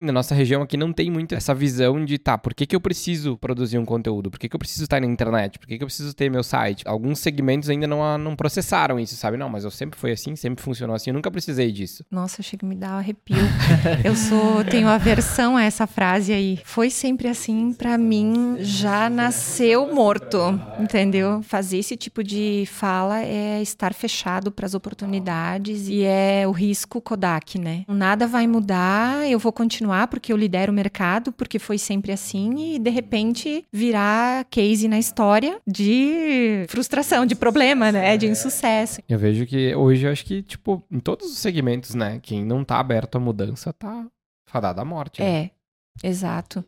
na nossa região aqui não tem muito essa visão de, tá, por que, que eu preciso produzir um conteúdo? Por que, que eu preciso estar na internet? Por que, que eu preciso ter meu site? Alguns segmentos ainda não, não processaram isso, sabe? Não, mas eu sempre fui assim, sempre funcionou assim, eu nunca precisei disso. Nossa, chega me dar um arrepio. eu sou, tenho aversão a essa frase aí. Foi sempre assim, para mim já nasceu morto, entendeu? Fazer esse tipo de fala é estar fechado para as oportunidades e é o risco Kodak, né? Nada vai mudar, eu vou continuar continuar porque eu lidero o mercado, porque foi sempre assim, e de repente virar case na história de frustração, de problema, né? De insucesso. Eu vejo que hoje, eu acho que, tipo, em todos os segmentos, né? Quem não tá aberto à mudança tá fadado à morte. Né? É, exato.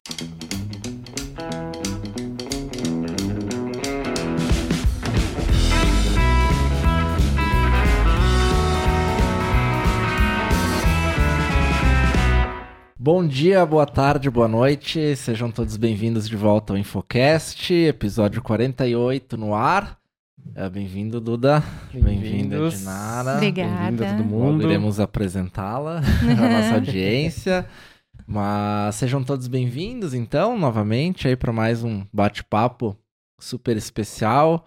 Bom dia, boa tarde, boa noite. Sejam todos bem-vindos de volta ao Infocast, episódio 48 no ar. É, bem-vindo, Duda. Bem-vinda, Dinara. Obrigada. Bem-vindo todo mundo. Iremos apresentá-la à nossa audiência. Mas sejam todos bem-vindos, então, novamente, aí para mais um bate-papo super especial.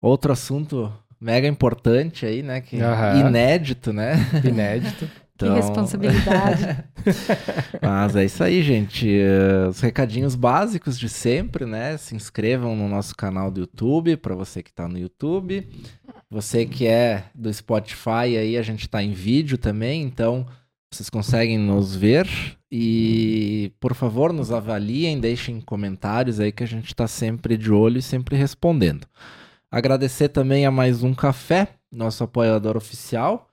Outro assunto mega importante aí, né? Que uhum. Inédito, né? Inédito. Então... Que responsabilidade. Mas é isso aí, gente. Uh, os recadinhos básicos de sempre, né? Se inscrevam no nosso canal do YouTube, para você que está no YouTube. Você que é do Spotify, aí a gente está em vídeo também, então vocês conseguem nos ver. E, por favor, nos avaliem, deixem comentários aí que a gente está sempre de olho e sempre respondendo. Agradecer também a mais um café, nosso apoiador oficial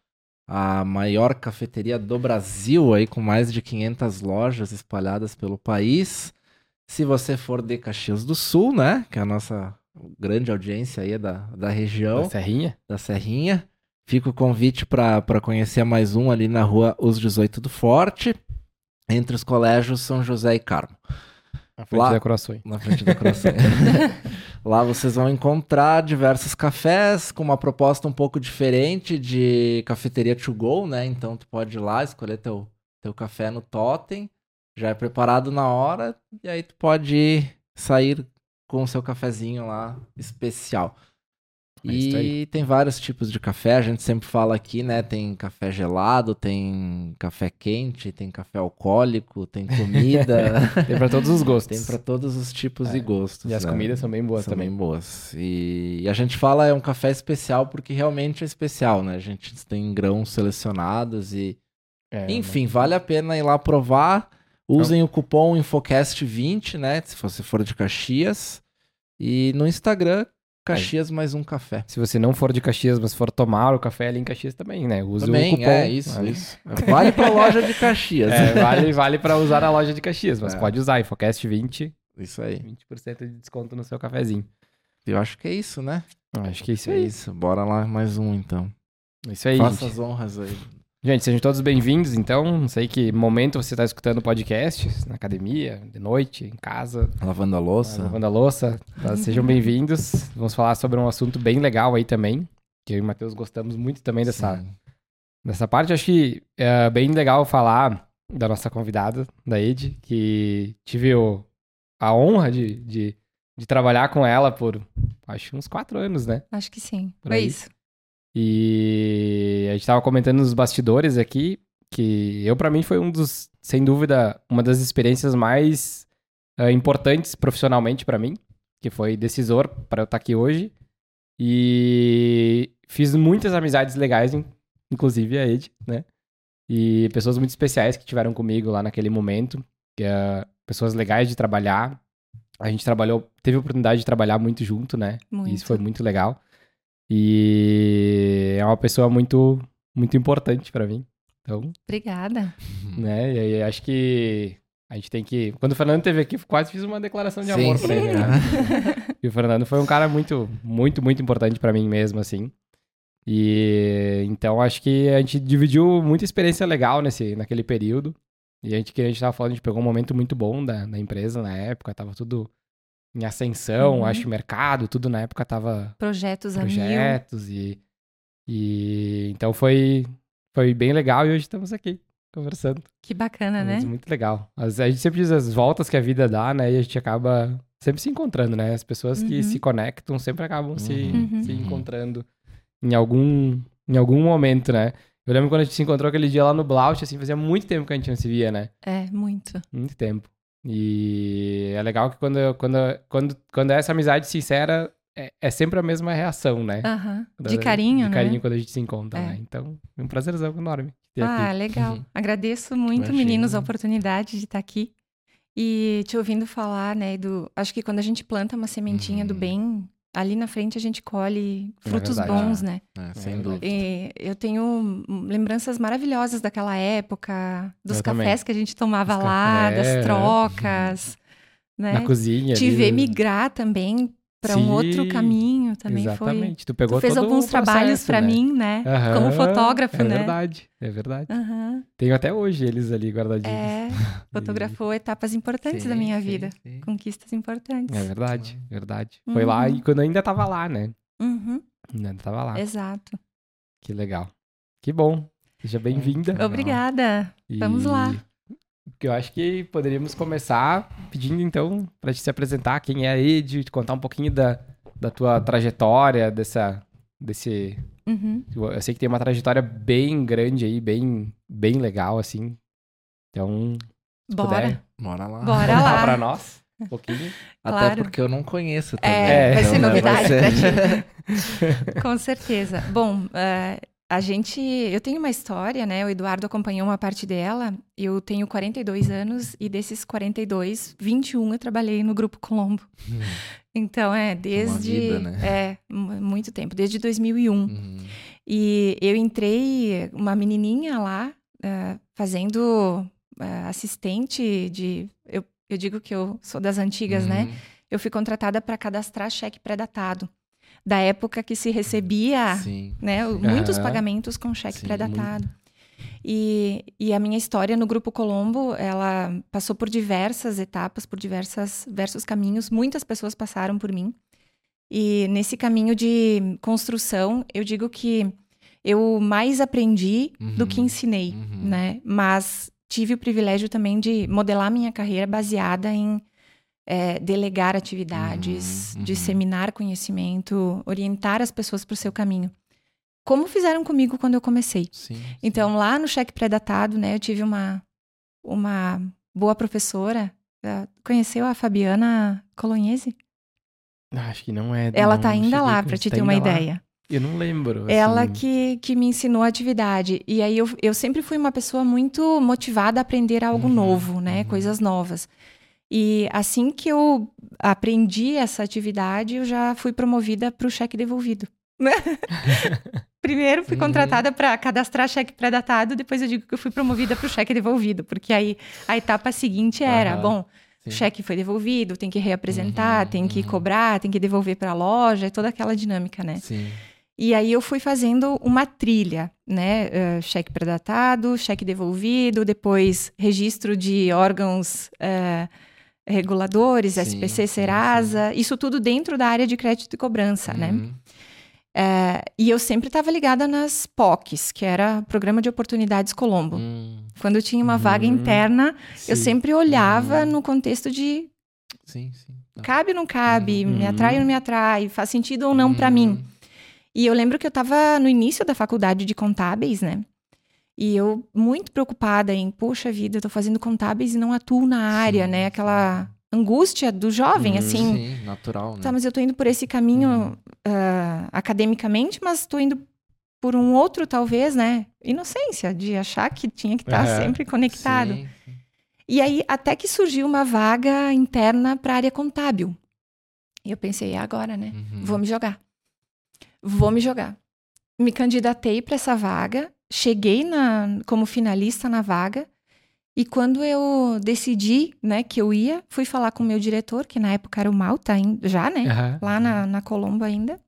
a maior cafeteria do Brasil, aí com mais de 500 lojas espalhadas pelo país. Se você for de Caxias do Sul, né, que é a nossa grande audiência aí da, da região. Da Serrinha. Da Serrinha. Fica o convite para conhecer mais um ali na rua Os 18 do Forte, entre os colégios São José e Carmo. Na frente Lá, da Croações. Na frente da. Lá vocês vão encontrar diversos cafés com uma proposta um pouco diferente de cafeteria to go, né? Então tu pode ir lá escolher teu, teu café no totem, já é preparado na hora, e aí tu pode ir, sair com o seu cafezinho lá especial. É e tem vários tipos de café, a gente sempre fala aqui, né? Tem café gelado, tem café quente, tem café alcoólico, tem comida. tem para todos os gostos. Tem para todos os tipos é. e gostos. E as né? comidas são bem boas são também. Bem boas. E... e a gente fala é um café especial porque realmente é especial, né? A gente tem grãos selecionados e. É, Enfim, vale a pena ir lá provar. Usem então... o cupom InfoCast20, né? Se você for de Caxias. E no Instagram, Caxias Aí. mais um café. Se você não for de Caxias, mas for tomar o café ali em Caxias também, né? Use também, o cupom. É, isso, vale. isso. Vale pra loja de Caxias. É, vale, vale pra usar na loja de Caxias, mas é. pode usar InfoCast 20. Isso aí. 20% de desconto no seu cafezinho. Eu acho que é isso, né? Acho que é isso é isso. Bora lá mais um, então. Isso aí, Faça gente. as honras aí. Gente, sejam todos bem-vindos, então. Não sei que momento você está escutando o podcast, na academia, de noite, em casa. Lavando a louça. Lavando a louça. Tá? Sejam bem-vindos. Vamos falar sobre um assunto bem legal aí também, que eu e o Matheus gostamos muito também dessa, dessa parte. Acho que é bem legal falar da nossa convidada, da Ed, que tive o, a honra de, de, de, trabalhar com ela por, acho, uns quatro anos, né? Acho que sim. Por Foi aí. isso. E a gente tava comentando nos bastidores aqui que eu, para mim, foi um dos, sem dúvida, uma das experiências mais uh, importantes profissionalmente para mim, que foi decisor para eu estar tá aqui hoje. E fiz muitas amizades legais, inclusive a Ed, né? E pessoas muito especiais que tiveram comigo lá naquele momento, que, uh, pessoas legais de trabalhar. A gente trabalhou, teve a oportunidade de trabalhar muito junto, né? Muito. E isso foi muito legal. E é uma pessoa muito, muito importante para mim. Então. Obrigada. Né? E aí acho que a gente tem que. Quando o Fernando esteve aqui, quase fiz uma declaração de sim, amor para ele. Né? e o Fernando foi um cara muito, muito, muito importante para mim mesmo, assim. E então acho que a gente dividiu muita experiência legal nesse, naquele período. E a gente que a gente tava falando, a gente pegou um momento muito bom da, da empresa na época, tava tudo em ascensão, uhum. acho que mercado, tudo na época tava projetos, projetos e e então foi foi bem legal e hoje estamos aqui. conversando. Que bacana, né? Mas muito legal. As- a gente sempre diz as voltas que a vida dá, né? E a gente acaba sempre se encontrando, né? As pessoas que Uhum. se conectam sempre acabam se, Uhum. se Uhum. encontrando em algum, em algum momento, né? Eu lembro quando a gente se encontrou aquele dia lá no Blaut, assim, fazia muito tempo que a gente não se via, né? É, muito. Muito tempo. E é legal que quando, quando, quando, quando é essa amizade sincera, é, é sempre a mesma reação, né? Aham. Quando De carinho, De né? carinho quando a gente se encontra, É. né? Então, é um prazerzão enorme ter Ah, aqui. legal. Uhum. Agradeço muito, Imagina. meninos, a oportunidade de estar aqui. E te ouvindo falar, né, do... Acho que quando a gente planta uma sementinha do Uhum. bem, ali na frente a gente colhe É frutos verdade. bons, né? É, sem É dúvida. E eu tenho lembranças maravilhosas daquela época, dos Eu também. cafés que a gente tomava Dos lá, das trocas, né? Na cozinha. Te ali, ver né? migrar também para um outro caminho também foi. Exatamente. Tu pegou Tu fez alguns o trabalhos processo, para né? mim, né? Como fotógrafo, é né? verdade, é verdade. Aham. Tenho até hoje eles ali guardadinhos. É, fotografou etapas importantes da Sim, minha sim, vida, sim. conquistas importantes. É verdade, verdade. Foi lá Uhum. e quando eu ainda tava lá, né? Uhum, Ainda tava lá. exato. Que legal. Que bom. Seja bem-vinda. Obrigada. Vamos E lá. Eu acho que poderíamos começar pedindo, então, pra te se apresentar, quem é a Ed, te contar um pouquinho da, da tua trajetória, dessa, desse... Uhum. Eu sei que tem uma trajetória bem grande aí, bem, bem legal, assim. Então, se Bora. puder Bora lá. Bora lá. pra nós um pouquinho. Até Claro. porque eu não conheço também. É, vai ser né, novidade ser- pra ti. Com certeza. Bom, eh, a gente. Eu tenho uma história, né? O Eduardo acompanhou uma parte dela. Eu tenho 42 anos e desses 42, 21 eu trabalhei no Grupo Colombo. Hum, Então é desde. vida, né? É, mu- muito tempo, desde 2001. uhum. E eu entrei, uma menininha lá, eh, fazendo eh, assistente de. Eu, eu digo que eu sou das antigas, né? Uhum. Eu fui contratada para cadastrar cheque pré-datado. Da época que se recebia Sim. né, muitos Aham. pagamentos com cheque Sim, pré-datado. E, e a minha história no Grupo Colombo, ela passou por diversas etapas, por diversas, diversos caminhos. Muitas pessoas passaram por mim. E nesse caminho de construção, eu digo que eu mais aprendi do Uhum. que ensinei, Uhum. né? Mas tive o privilégio também de modelar minha carreira baseada em eh, delegar atividades, Uhum, uhum. disseminar conhecimento, orientar as pessoas para o seu caminho. Como fizeram comigo quando eu comecei. Sim. sim. Então, lá no cheque pré-datado, né, eu tive uma, uma boa professora. Conheceu a Fabiana Colonhese? Ah, Acho que não é. Ela não tá ainda cheguei lá, para te ter uma ainda lá. ideia. Eu não lembro. Ela assim. que, que me ensinou a atividade. E aí eu, eu sempre fui uma pessoa muito motivada a aprender algo Uhum, novo, né? uhum. Coisas novas. E assim que eu aprendi essa atividade, eu já fui promovida para o cheque devolvido. Primeiro fui Uhum. contratada para cadastrar cheque pré-datado, depois eu digo que eu fui promovida para o cheque devolvido, porque aí a etapa seguinte era, Aham, bom, sim. o cheque foi devolvido, tem que reapresentar, Uhum, tem que uhum. cobrar, tem que devolver para a loja, toda aquela dinâmica, né? Sim. E aí eu fui fazendo uma trilha, né? Eh, cheque pré-datado, cheque devolvido, depois registro de órgãos eh, reguladores, Sim, SPC, sim, Serasa, isso tudo dentro da área de crédito e cobrança, né? Uhum. Eh, e eu sempre estava ligada nas POCs, que era Programa de Oportunidades Colombo. Hum, Quando tinha uma vaga Uhum. interna, eu Sim. sempre olhava Uhum. no contexto de Sim, sim. Tá. cabe ou não cabe, me Uhum. atrai ou não me atrai, faz sentido ou não para mim. Uhum. E eu lembro que eu estava no início da faculdade de contábeis, né? E eu muito preocupada em, poxa vida, eu tô fazendo contábeis e não atuo na área, Sim, né? Aquela angústia do jovem, Hum, assim. Sim, natural, né? Tá, mas eu tô indo por esse caminho Uhum. ah, academicamente, mas tô indo por um outro, talvez, né? Inocência, de achar que tinha que estar Aham. sempre conectado. Sim. E aí, até que surgiu uma vaga interna para área contábil. E eu pensei, é agora, né? Uhum. Vou me jogar. Vou me jogar. Me candidatei para essa vaga, cheguei na, como finalista na vaga, e quando eu decidi né, que eu ia, fui falar com o meu diretor, que na época era o Malta, já, né? Aham. Lá na, na Colombo ainda.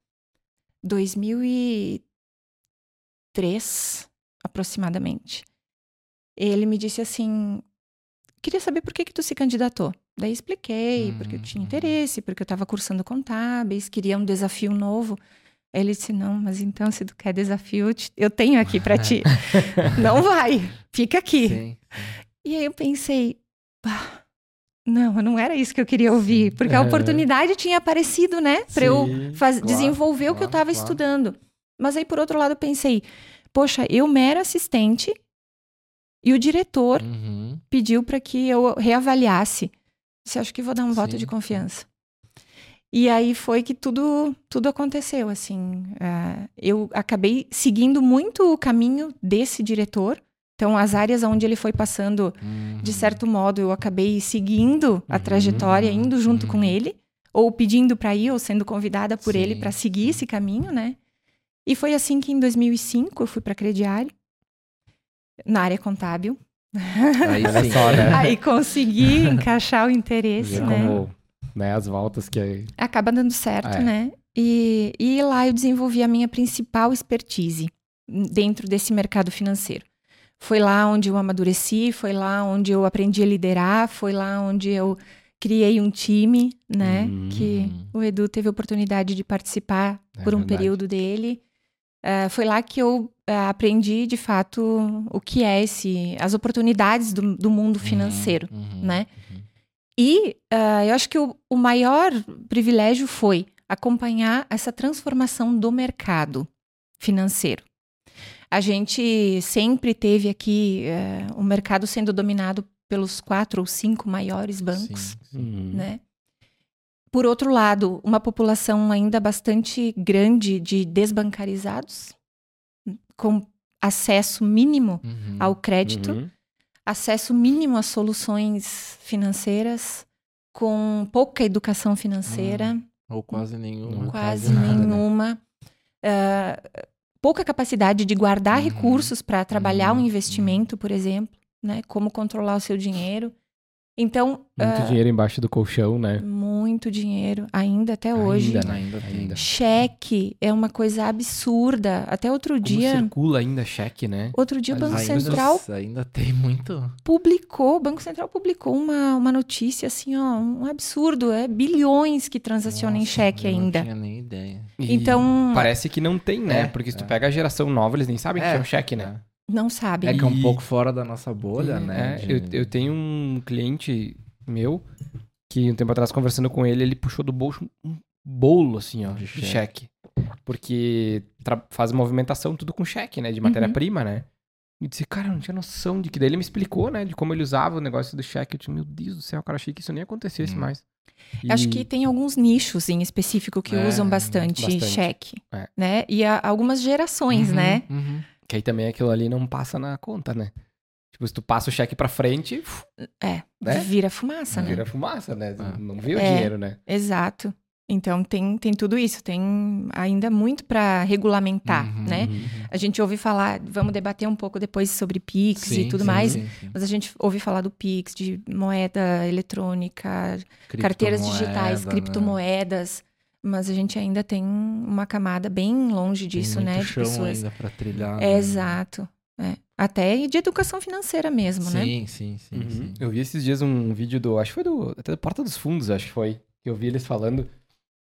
2003, aproximadamente. Ele me disse assim: queria saber por que, que tu se candidatou. Daí expliquei, porque eu tinha Uhum. interesse, porque eu estava cursando contábeis, queria um desafio novo. Ele disse: Não, mas então, se tu quer desafio, eu te- eu tenho aqui pra ti. não vai, fica aqui. Sim. E aí eu pensei: "Bah, Não, não era isso que eu queria ouvir, Sim. porque a É. oportunidade tinha aparecido, né? Pra eu faz- Claro, desenvolver o que eu claro, estava claro. estudando. Mas aí, por outro lado, eu pensei: Poxa, eu mera assistente e o diretor Uhum. pediu para que eu reavaliasse. Disse, acho que vou dar um voto Sim, de sim. confiança. E aí foi que tudo, tudo aconteceu, assim. Ah, eu acabei seguindo muito o caminho desse diretor. Então, as áreas onde ele foi passando, de Uhum. certo modo, eu acabei seguindo a trajetória, uhum, indo junto uhum. com ele. Ou pedindo para ir, ou sendo convidada por ele Sim, para seguir esse caminho, né? E foi assim que em 2005 eu fui para Crediário, na área contábil. Aí sim. né? Aí consegui encaixar o interesse, né? como, né, as voltas que... Acaba dando certo, É. né? E, e lá eu desenvolvi a minha principal expertise dentro desse mercado financeiro. Foi lá onde eu amadureci, foi lá onde eu aprendi a liderar, foi lá onde eu criei um time, né? Uhum. Que o Edu teve a oportunidade de participar É por um verdade. período dele. Ah, foi lá que eu ah, aprendi, de fato, o que é esse, as oportunidades do, do mundo financeiro Uhum, né? uhum. E ah, eu acho que o, o maior privilégio foi acompanhar essa transformação do mercado financeiro. A gente sempre teve aqui eh, o mercado sendo dominado pelos quatro ou cinco maiores bancos, Sim, sim. Uhum. né? Por outro lado, uma população ainda bastante grande de desbancarizados, com acesso mínimo Uhum. ao crédito, Uhum. Acesso mínimo a soluções financeiras, com pouca educação financeira, Ou quase nenhuma. Não quase nada, né? nenhuma, ah, pouca capacidade de guardar Uhum. recursos para trabalhar um Uhum. investimento, por exemplo, né? Como controlar o seu dinheiro. Então, Muito ah, dinheiro embaixo do colchão, né? muito dinheiro, ainda até hoje. Ainda, né? Ainda tem. Ainda. Cheque é uma coisa absurda. Até outro Como dia, circula ainda cheque, né? outro dia o Banco Ainda- Central Ainda tem muito. publicou, o Banco Central publicou uma, uma notícia assim, ó, um absurdo, é bilhões que transacionam em Nossa, cheque eu ainda. Não tinha nem ideia. E Então- Parece que não tem, né? É, Porque se tu é. pega a geração nova, eles nem sabem que É, é um cheque, né? Não sabem. É que é um E- pouco fora da nossa bolha, né? É, de- eu, eu tenho um cliente meu que um tempo atrás conversando com ele, ele puxou do bolso um bolo, assim, ó, De cheque. cheque. Porque faz movimentação tudo com cheque, né? De matéria-prima, né? E disse, cara, eu não tinha noção de que. Daí ele me explicou, né? De como ele usava o negócio do cheque. Eu disse, meu Deus do céu, cara, achei que isso nem acontecesse Hum. mais. Eu Acho E- que tem alguns nichos em específico que É, usam bastante, bastante. cheque, É. né? E há algumas gerações, Uhum, né? uhum. Que aí também aquilo ali não passa na conta, né? Tipo, se tu passa o cheque pra frente, É, Né? vira fumaça, né? vira fumaça, né? É. Não vê o É. dinheiro, né? Exato. Então tem, tem tudo isso, tem ainda muito para regulamentar, Uhum, né? uhum. A gente ouve falar, vamos debater um pouco depois sobre Pix e Sim, tudo sim, mais, sim, sim. mas a gente ouve falar do Pix, de moeda eletrônica, carteiras digitais, Criptomoeda, né? Mas a gente ainda tem uma camada bem longe Tem disso, muito né? De chão pessoas. ainda pra trilhar. É, né? exato. é. Até de educação financeira mesmo, né? Sim, sim, sim, Uhum. sim. Eu vi esses dias um vídeo do. Acho que foi do. Até do Porta dos Fundos, acho que foi. Que eu vi eles falando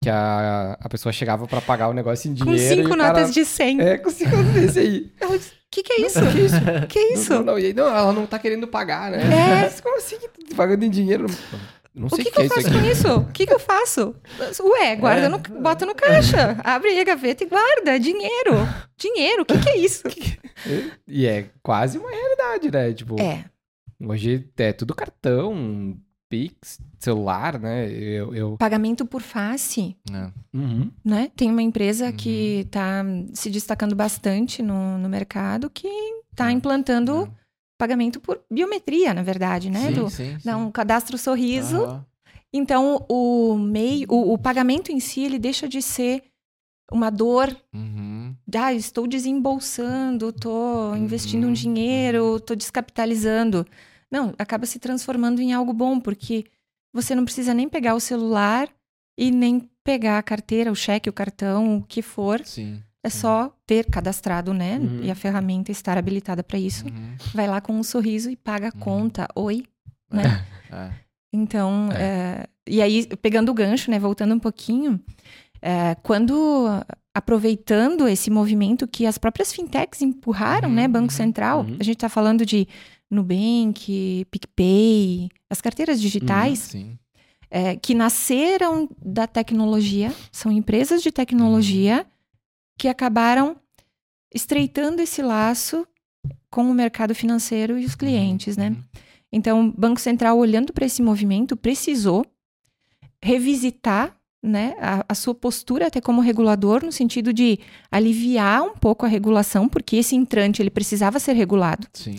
que a, a pessoa chegava pra pagar o negócio em Com dinheiro. cinco e o cara- notas de 100. É, com cinco notas desse aí. Ela disse, que que é isso? Que isso? Que isso? Não, não, e aí, não, ela não tá querendo pagar, né? É. Mas Como assim? tá Pagando em dinheiro? Não O sei que, o que é eu faço com isso? O que, que eu faço? Ué, guarda É. no, bota no caixa. Abre aí a gaveta e guarda. Dinheiro. Dinheiro. O que, que é isso? E é quase uma realidade, né? Tipo, É. hoje é tudo cartão, Pix, celular, né? Eu. eu... Pagamento por face, É. Uhum. né? Tem uma empresa Uhum. que está se destacando bastante no, no mercado que está É, implantando é. Pagamento por biometria, na verdade, né? Sim, Do, sim, dá um cadastro sorriso. Aham. Então, o meio, o, o pagamento em si, ele deixa de ser uma dor Uhum. ah, estou desembolsando, estou investindo um Uhum, dinheiro, estou descapitalizando. Não, acaba se transformando em algo bom, porque você não precisa nem pegar o celular e nem pegar a carteira, o cheque, o cartão, o que for. Sim. É só ter cadastrado, né? Uhum. E a ferramenta estar habilitada para isso. Uhum. Vai lá com um sorriso e paga a Uhum. conta. Oi, né? É. Então, é, e aí, pegando o gancho, né, voltando um pouquinho, é, quando aproveitando esse movimento que as próprias fintechs empurraram, Uhum, né? Banco uhum, Central. uhum. A gente está falando de Nubank, PicPay, as carteiras digitais Sim. é, que nasceram da tecnologia, são empresas de tecnologia que acabaram estreitando esse laço com o mercado financeiro e os clientes, né? Uhum. Então, o Banco Central, olhando para esse movimento, precisou revisitar né, a, a sua postura até como regulador, no sentido de aliviar um pouco a regulação, porque esse entrante ele precisava ser regulado, Sim.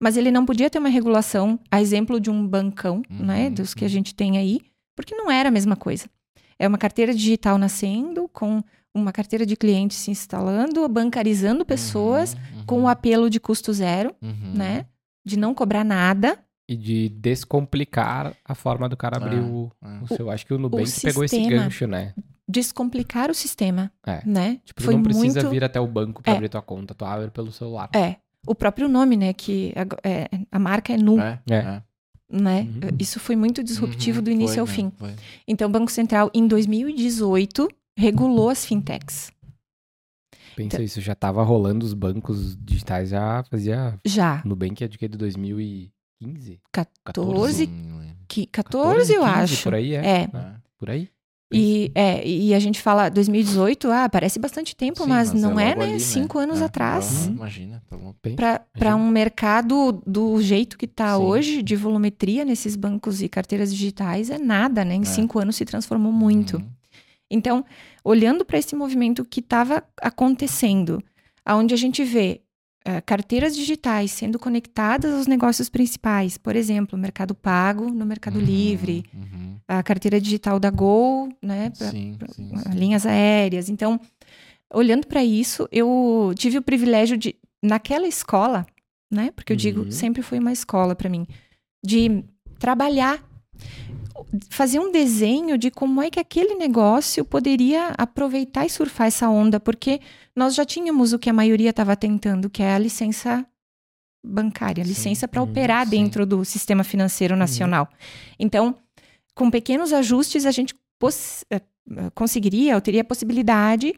mas ele não podia ter uma regulação, a exemplo de um bancão, Uhum, né, dos que a uhum. gente tem aí, porque não era a mesma coisa. É uma carteira digital nascendo, com uma carteira de clientes se instalando, bancarizando pessoas, Uhum, com o apelo de custo zero, uhum. né? De não cobrar nada. E de descomplicar a forma do cara abrir É, o, é. o seu. Acho que o Nubank pegou esse sistema. gancho, né? descomplicar o sistema, É. né? Tipo, Foi não precisa muito... vir até o banco pra É. abrir tua conta, tu abre pelo celular. É, o próprio nome, né? Que ag- é, a marca é Nu, É, É. é. né? Uhum. Isso foi muito disruptivo Uhum, do início foi ao mesmo, fim. foi. Então, o Banco Central, em 2018, regulou as fintechs. Pensa isso, já tava rolando os bancos digitais, já fazia. Já, Nubank é de que? De 2015? 14, Sim, lembro. que, 14, eu 15, acho. Por aí, é. É. É. Por aí. E, é, e a gente fala 2018, ah, parece bastante tempo, Sim, mas, não é, logo né? ali, Cinco anos É, atrás. aham, Imagina, tá. Bem, Para um mercado do jeito que está Sim. hoje, de volumetria nesses bancos e carteiras digitais, é nada, né? Em É. cinco anos se transformou muito. Uhum. Então, olhando para esse movimento que estava acontecendo, aonde a gente vê eh, carteiras digitais sendo conectadas aos negócios principais, por exemplo, Mercado Pago no Mercado Uhum, Livre, uhum. a carteira digital da Gol, né? pra- Sim, sim, ah, sim. linhas aéreas. Então, olhando para isso, eu tive o privilégio de, naquela escola, né? Porque eu digo, Uhum. sempre foi uma escola para mim, de trabalhar, fazer um desenho de como é que aquele negócio poderia aproveitar e surfar essa onda, porque nós já tínhamos o que a maioria estava tentando, que é a licença bancária, Sim. licença para Uhum, operar sim. dentro do sistema financeiro nacional. Então, com pequenos ajustes, a gente eh, conseguiria, ou teria a possibilidade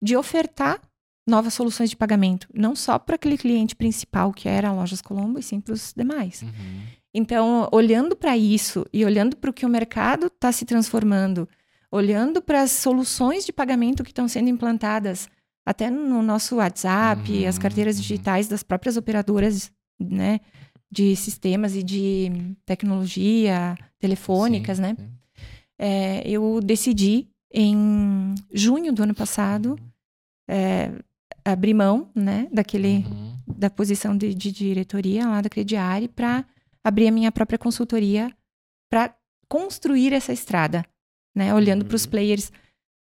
de ofertar novas soluções de pagamento, não só para aquele cliente principal, que era a Lojas Colombo, e sim para os demais. Uhum. Então, olhando para isso e olhando para o que o mercado está se transformando, olhando para as soluções de pagamento que estão sendo implantadas, até no nosso WhatsApp, Uhum, as carteiras uhum. digitais das próprias operadoras, né, de sistemas e de tecnologia, telefônicas, Sim, né? sim. É, eu decidi em junho do ano passado é, abrir mão, né, daquele Uhum. da posição de, de diretoria lá da Crediari para abrir a minha própria consultoria para construir essa estrada, né? Olhando para os Uhum. players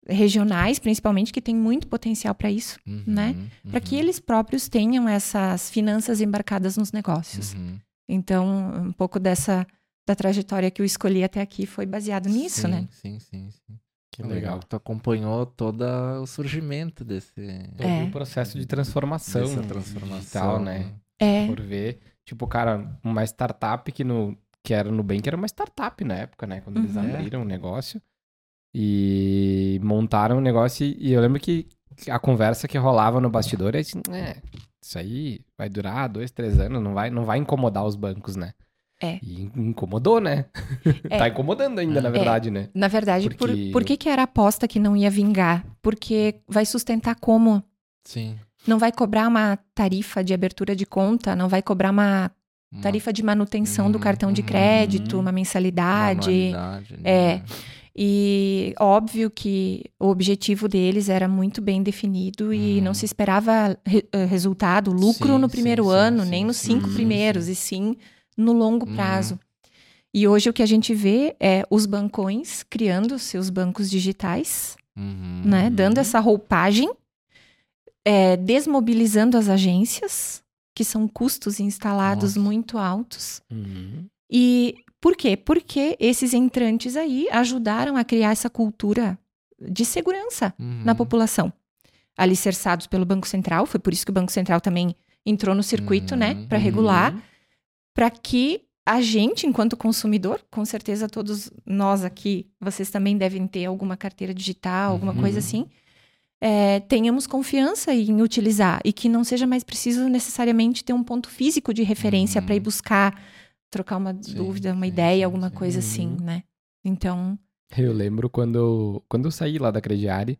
regionais, principalmente, que tem muito potencial para isso, Uhum. né? para que Uhum. eles próprios tenham essas finanças embarcadas nos negócios. Uhum. Então, um pouco dessa da trajetória que eu escolhi até aqui foi baseado nisso, sim, né? Sim, sim, sim. Que legal. legal. Tu acompanhou todo o surgimento desse. Todo É. o processo de transformação. dessa transformação. digital, né? É, Por ver, tipo, cara, uma startup que, no, que era no Nubank era uma startup na época, né? Quando eles Uhum. abriram o negócio. E montaram o negócio. E, eu lembro que a conversa que rolava no bastidor é assim, é, isso aí vai durar dois, três anos, não vai, não vai incomodar os bancos, né? É. E incomodou, né? É. tá incomodando ainda, na verdade, né? na verdade, por, Porque- por que, que era a aposta que não ia vingar? Porque vai sustentar como? Sim. Não vai cobrar uma tarifa de abertura de conta, não vai cobrar uma Uma tarifa de manutenção do Uhum, cartão de uhum. crédito, uma mensalidade. É. né? E óbvio que o objetivo deles era muito bem definido e Uhum. não se esperava re- eh, resultado, lucro Sim, no primeiro sim, ano, sim, nem nos cinco primeiros, e sim no longo Uhum. prazo. E hoje o que a gente vê é os bancões criando seus bancos digitais, Uhum. né? Dando essa roupagem, é, desmobilizando as agências, que são custos instalados Nossa. muito altos. Uhum. E por quê? Porque esses entrantes aí ajudaram a criar essa cultura de segurança Uhum. na população. Alicerçados pelo Banco Central, foi por isso que o Banco Central também entrou no circuito, né, Uhum. para regular, Uhum. para que a gente, enquanto consumidor, com certeza todos nós aqui, vocês também devem ter alguma carteira digital, alguma Uhum. coisa assim, é, tenhamos confiança em utilizar e que não seja mais preciso necessariamente ter um ponto físico de referência Uhum. para ir buscar, trocar uma Sim, dúvida, uma sim, ideia, sim, alguma coisa assim, Uhum. né? Então, Eu lembro quando, quando eu saí lá da Crediário,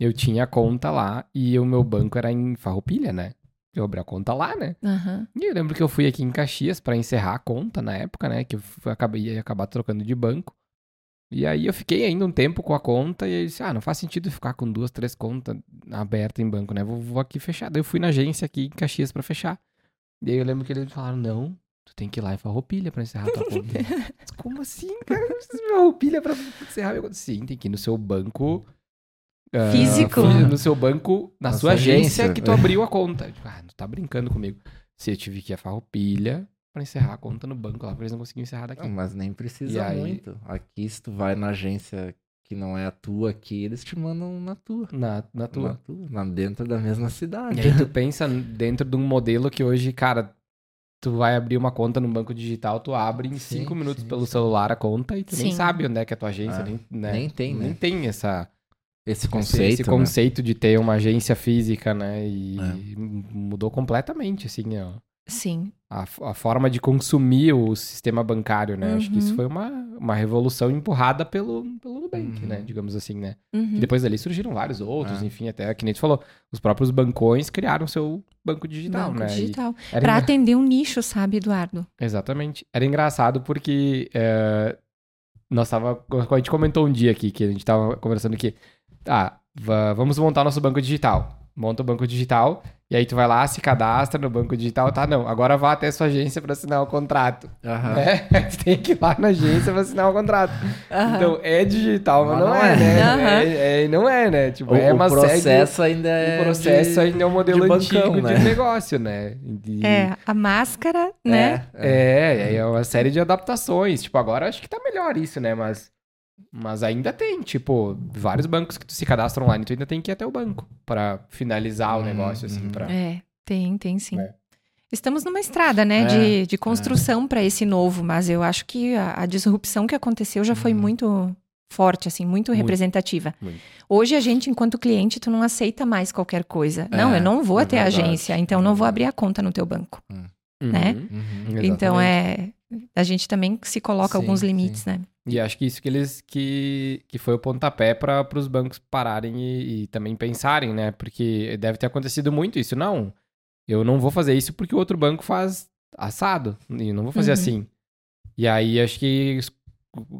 eu tinha conta lá e o meu banco era em Farroupilha, né? Eu abri a conta lá, né? aham, E eu lembro que eu fui aqui em Caxias pra encerrar a conta na época, né? Que eu fui- acabei, ia acabar trocando de banco. E aí eu fiquei ainda um tempo com a conta e eu disse, ah, não faz sentido ficar com duas, três contas abertas em banco, né? Vou, vou aqui fechar. Daí eu fui na agência aqui em Caxias pra fechar. E aí eu lembro que eles falaram, não, tu tem que ir lá em Farroupilha pra encerrar a tua conta. Como assim, cara? Eu preciso de Farroupilha pra encerrar minha conta. Sim, tem que ir no seu banco... ah, Físico. no seu banco, na, Na sua agência, agência. que tu abriu a conta. Ah, não tá brincando comigo. Se eu tive que ir a Farroupilha pra encerrar a conta no banco lá, porque eles não conseguiam encerrar daqui. Não, mas nem E precisa aí- muito. Aqui, se tu vai na agência que não é a tua aqui, eles te mandam na tua. Na, na Na tua. tua, na- dentro da mesma cidade. E aí tu pensa dentro de um modelo que hoje, cara, tu vai abrir uma conta no banco digital, tu abre em Sim, cinco minutos sim, pelo sim. celular a conta e tu nem sabe onde é que é a tua agência, Ah, nem, né? nem tem, né? Nem tem essa, Esse esse- conceito. esse né? conceito de ter uma agência física, né? E É. mudou completamente, assim, ó. Sim, a, a forma de consumir o sistema bancário, né? Acho que isso Uhum. foi uma, uma revolução empurrada pelo, pelo Nubank, Uhum. né? Digamos assim, né? uhum, E depois dali surgiram vários outros, É. enfim, até que nem tu falou, os próprios bancões criaram seu banco digital, banco né? Digital. Para engra- atender um nicho, sabe, Eduardo? Exatamente. Era engraçado porque é, nós tava, a gente comentou um dia aqui que a gente tava conversando que, ah, va- vamos montar nosso banco digital. Monta o banco digital e aí tu vai lá, se cadastra no banco digital, tá? Não, agora vá até a sua agência para assinar o contrato. Aham. né? Tu tem que ir lá na agência pra assinar o contrato. Aham. Então é digital, mas Mas não, não é, é. né? Aham. É, é- não é, né? Tipo, O, é o uma processo ainda segue, é. o processo de- ainda é um modelo de bancão, antigo né? de negócio, né? E- É, a máscara, né? É, É, é uma série de adaptações. Tipo, agora acho que tá melhor isso, né? Mas, mas ainda tem, tipo, vários bancos que tu se cadastra online, tu ainda tem que ir até o banco pra finalizar o Uhum, negócio, assim, uhum. pra... É, tem, tem sim. É. Estamos numa estrada, né, É, de, de construção para esse novo, mas eu acho que a, a disrupção que aconteceu já foi Uhum. muito forte, assim, muito, Muito, representativa. muito. Hoje a gente, enquanto cliente, tu não aceita mais qualquer coisa. não, É, eu não vou é até a verdade, agência, então é não vou abrir a conta no teu banco. né? Uhum. Uhum. Então é, a gente também se coloca Sim, alguns sim. limites, né? E acho que isso que eles que, que foi o pontapé para os bancos pararem e, e também pensarem, né? Porque deve ter acontecido muito isso. Não, eu não vou fazer isso porque o outro banco faz assado. E eu não vou fazer Uhum. assim. E aí acho que,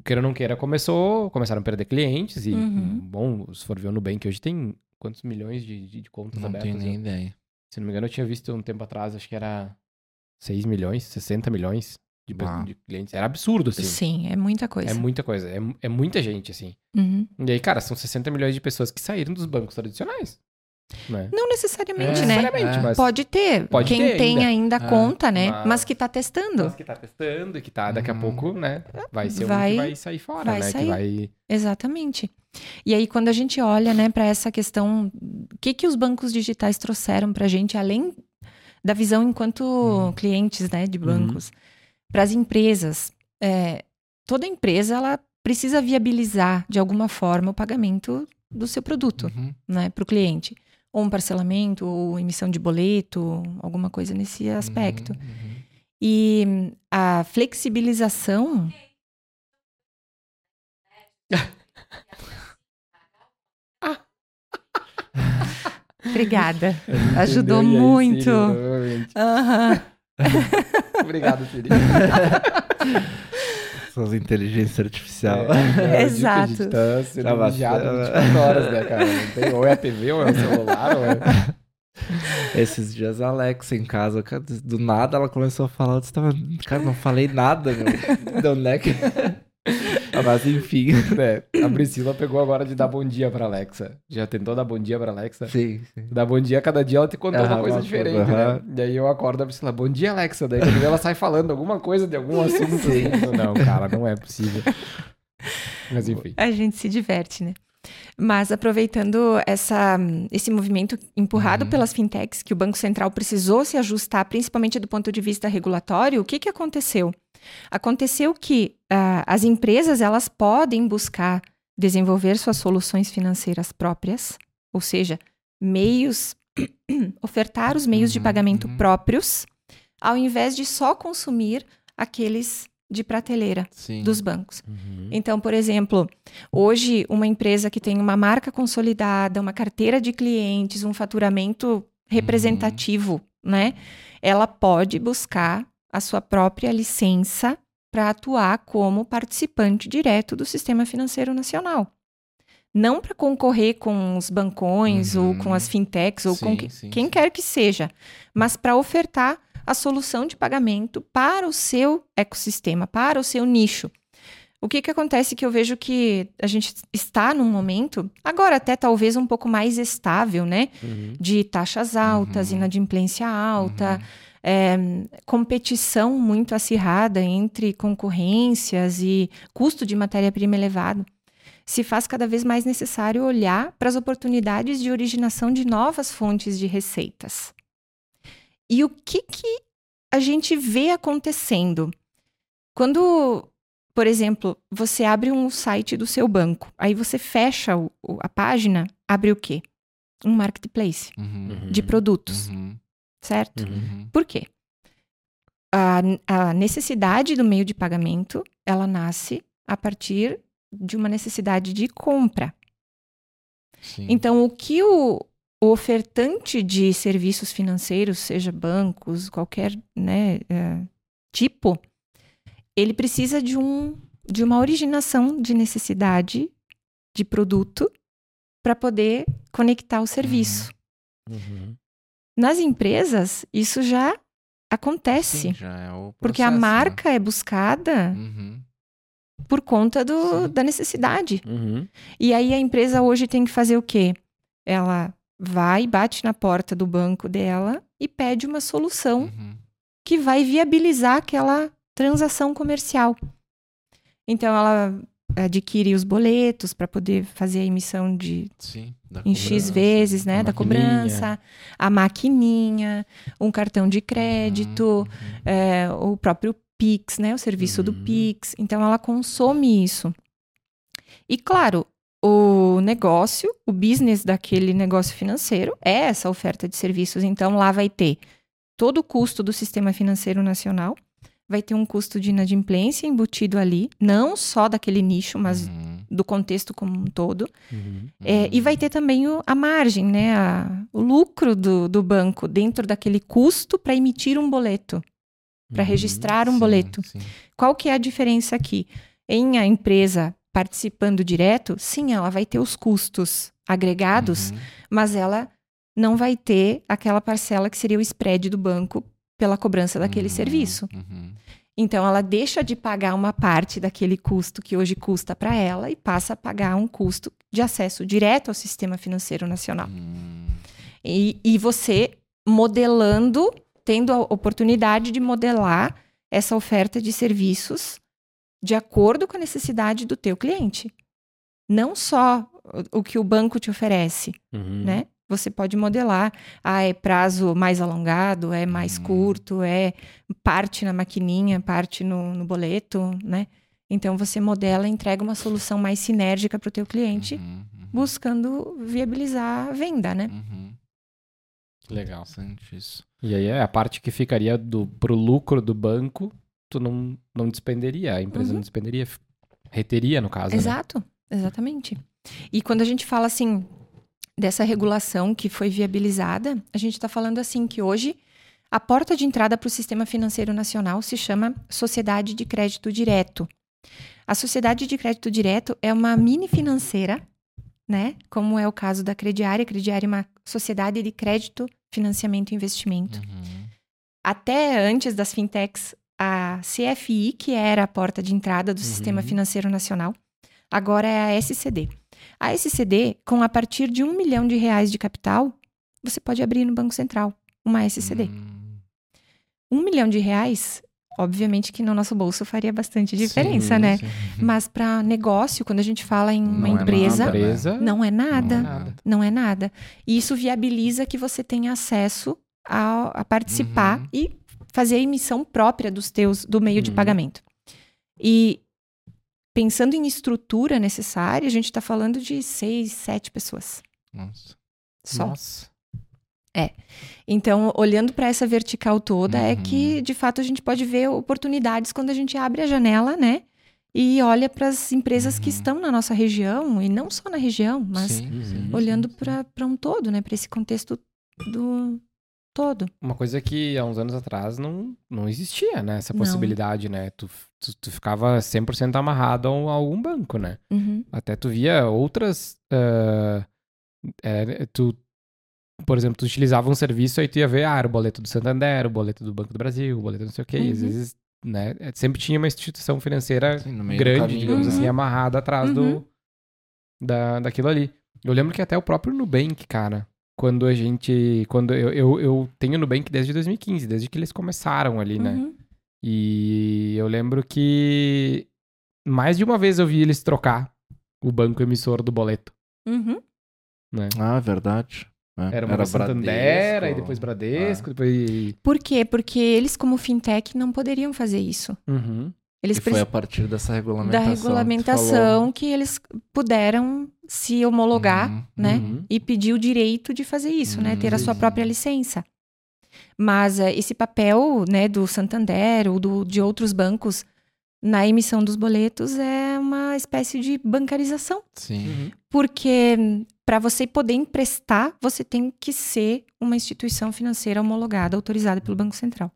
queira ou não queira, começou, começaram a perder clientes. E, Uhum. bom, se for ver o Nubank, hoje tem quantos milhões de, de, de contas Não abertas? tenho nem Eu- ideia. se não me engano, eu tinha visto um tempo atrás, acho que era 6 milhões, 60 milhões de, Uau. de clientes. Era absurdo, assim. Sim, é muita coisa. É muita coisa, é, é muita gente, assim. Uhum. E aí, cara, são 60 milhões de pessoas que saíram dos bancos tradicionais. Né? Não necessariamente, Não né? necessariamente, É. mas Pode ter Pode quem ter tem ainda, É, conta, né? mas- Mas, que tá testando. mas que tá testando e que tá daqui a Uhum. pouco, né? Vai ser um Vai- que vai sair fora, vai né? sair. Que vai. Exatamente. E aí, quando a gente olha, né, para essa questão, o que, que os bancos digitais trouxeram para a gente, além da visão enquanto Uhum. clientes, né, de bancos, para as empresas, é, toda empresa ela precisa viabilizar de alguma forma o pagamento do seu produto, Uhum. né, para o cliente, ou um parcelamento, ou emissão de boleto, alguma coisa nesse aspecto. Uhum, uhum. E a flexibilização Obrigada. Ajudou muito. Aham. Obrigado, Siri. Suas inteligência artificial. É, Exato. A gente tá sendo Tá vigiado bacana. 24 horas, né, cara? Não tem, ou é a TV, ou é o celular, ou é... Esses dias a Alexa em casa, do nada ela começou a falar, eu disse, "Tava- cara, não falei nada, meu. Deu neck. Mas enfim. É, a Priscila pegou agora de dar bom dia pra Alexa. Já tentou dar bom dia pra Alexa? Sim, sim. Dar bom dia, cada dia ela te contou uma Aham, coisa uma diferente, né? Daí eu acordo a Priscila, bom dia, Alexa. Daí quando ela sai falando alguma coisa de algum assunto. Sim. assim, Não, cara, não é possível. Mas enfim. A gente se diverte, né? Mas aproveitando essa, esse movimento empurrado Uhum. pelas fintechs, que o Banco Central precisou se ajustar, principalmente do ponto de vista regulatório, o que, que aconteceu? Aconteceu que ah, as empresas elas podem buscar desenvolver suas soluções financeiras próprias, ou seja, meios ofertar os meios de Uhum, pagamento uhum. próprios, ao invés de só consumir aqueles de prateleira Sim. dos bancos. Uhum. Então, por exemplo, hoje uma empresa que tem uma marca consolidada, uma carteira de clientes, um faturamento representativo, né? Ela pode buscar a sua própria licença para atuar como participante direto do sistema financeiro nacional. Não para concorrer com os bancões ou com Uhum. as fintechs ou com Sim, que- sim, quem sim. quer que seja, mas para ofertar a solução de pagamento para o seu ecossistema, para o seu nicho. O que, que acontece que eu vejo que a gente está num momento, agora até talvez um pouco mais estável, né? Uhum. De taxas altas, Uhum. inadimplência alta, Uhum. É, competição muito acirrada entre concorrências e custo de matéria-prima elevado, se faz cada vez mais necessário olhar para as oportunidades de originação de novas fontes de receitas. E o que, que a gente vê acontecendo? Quando, por exemplo, você abre um site do seu banco, aí você fecha o- a página, abre o quê? Um marketplace Uhum. de produtos, Uhum. Certo? Uhum. Uhum. Por quê? A, a necessidade do meio de pagamento, ela nasce a partir de uma necessidade de compra. Sim. Então, o que o, o ofertante de serviços financeiros, seja bancos, qualquer né, eh, tipo, ele precisa de, um, de uma originação de necessidade de produto para poder conectar o serviço. Uhum. Nas empresas, isso já acontece. Sim, já é o Porque a processo, né? marca é buscada Uhum. por conta do, Sim. da necessidade. Uhum. E aí a empresa hoje tem que fazer o quê? Ela vai, bate na porta do banco dela e pede uma solução Uhum. que vai viabilizar aquela transação comercial. Então ela adquire os boletos para poder fazer a emissão de Sim. em X cobrança, vezes, né, da cobrança, a maquininha, um cartão de crédito, Uhum. é, o próprio Pix, né? O serviço do Uhum. Pix. Então ela consome isso. E claro, o negócio, o business daquele negócio financeiro é essa oferta de serviços. Então lá vai ter todo o custo do sistema financeiro nacional, vai ter um custo de inadimplência embutido ali, não só daquele nicho, mas Uhum. do contexto como um todo. Uhum. É, e vai ter também o- a margem, né? a- o lucro do, do banco dentro daquele custo para emitir um boleto, para Uhum. registrar um Sim, boleto. sim. Qual que é a diferença aqui? Em a empresa participando direto, sim, ela vai ter os custos agregados, Uhum. mas ela não vai ter aquela parcela que seria o spread do banco pela cobrança daquele Uhum. serviço. Uhum. Então ela deixa de pagar uma parte daquele custo que hoje custa para ela e passa a pagar um custo de acesso direto ao sistema financeiro nacional. Uhum. E, e você modelando, tendo a oportunidade de modelar essa oferta de serviços de acordo com a necessidade do teu cliente. Não só o- que o banco te oferece, Uhum. né? Você pode modelar, ah, é prazo mais alongado, é mais Hum. curto, é parte na maquininha, parte no, no boleto, né? Então você modela e entrega uma solução mais sinérgica para o teu cliente, Uhum. Uhum. buscando viabilizar a venda, né? Uhum. Legal. Interessante isso. E aí é a parte que ficaria do, pro lucro do banco, tu não, não despenderia, a empresa Uhum. não despenderia, f- reteria no caso, né? Exato, exatamente. E quando a gente fala assim dessa regulação que foi viabilizada, a gente está falando assim que hoje a porta de entrada para o sistema financeiro nacional se chama Sociedade de Crédito Direto. A Sociedade de Crédito Direto é uma mini financeira, né? Como é o caso da Crediária. A Crediária é uma sociedade de crédito, financiamento e investimento. Uhum. Até antes das fintechs, a CFI, que era a porta de entrada do Sistema Uhum. Financeiro Nacional, agora é a SCD. A SCD, com a partir de um milhão de reais de capital, você pode abrir no Banco Central uma SCD. Hum. Um milhão de reais, obviamente que no nosso bolso faria bastante diferença, Sim, né? sim. Mas para negócio, quando a gente fala em uma Não é empresa, nada, empresa, não é nada. Não é nada. Não é nada. E isso viabiliza que você tenha acesso a, a participar Uhum. e fazer a emissão própria dos teus do meio de Uhum. pagamento. E pensando em estrutura necessária, a gente está falando de seis, sete pessoas. Nossa. Só. Nossa. Então, olhando para essa vertical toda, é Uhum. que de fato a gente pode ver oportunidades quando a gente abre a janela, né? E olha para as empresas que Uhum. estão na nossa região, e não só na região, mas Sim, sim, olhando para um todo, né? Para esse contexto do todo. Uma coisa que há uns anos atrás não, não existia, né? Essa Não. possibilidade, né? Tu, tu, tu ficava 100% amarrado a, um- a algum banco, né? Uhum. Até tu via outras. ah, é, tu, por exemplo, tu utilizava um serviço aí tu ia ver, ah, era o boleto do Santander, o boleto do Banco do Brasil, o boleto não sei o quê. E às Uhum. vezes, né? é, Sempre tinha uma instituição financeira Sim, grande, caminho, digamos né? assim, amarrada atrás Uhum. do da, daquilo ali. Eu lembro que até o próprio Nubank, cara, quando a gente. Quando eu, eu, eu tenho o Nubank desde 2015, desde que eles começaram ali, né? Uhum. E eu lembro que mais de uma vez eu vi eles trocar o banco emissor do boleto. Uhum. Né? Ah, verdade. É, Era uma era Santander, Bradesco. aí depois Bradesco, depois. Por quê? Porque eles, como fintech, não poderiam fazer isso. Uhum. Eles E foi a partir dessa da regulamentação. que regulamentação que, eles puderam se homologar, Uhum, né? uhum. E pedir o direito de fazer isso, né? Hum, Ter a sua sim. própria licença. Mas eh, esse papel, né, do Santander ou do, de outros bancos na emissão dos boletos é uma espécie de bancarização. Sim. Porque para você poder emprestar, você tem que ser uma instituição financeira homologada, autorizada pelo Banco Central.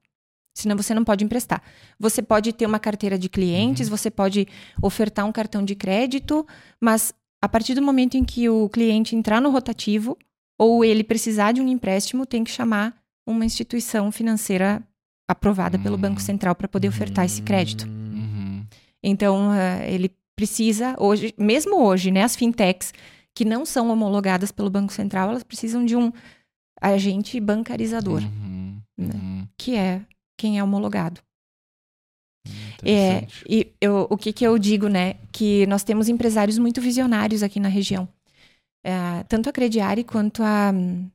Senão você não pode emprestar. Você pode ter uma carteira de clientes, você pode ofertar um cartão de crédito, mas a partir do momento em que o cliente entrar no rotativo ou ele precisar de um empréstimo, tem que chamar uma instituição financeira aprovada pelo Hum. Banco Central para poder ofertar esse crédito. Uhum. Então, eh, ele precisa hoje, mesmo hoje, né, as fintechs que não são homologadas pelo Banco Central, elas precisam de um agente bancarizador, Uhum. né? Uhum. que é quem é homologado. É, e eu, o que, que eu digo, né? Que nós temos empresários muito visionários aqui na região. É, tanto a Crediari quanto a hum,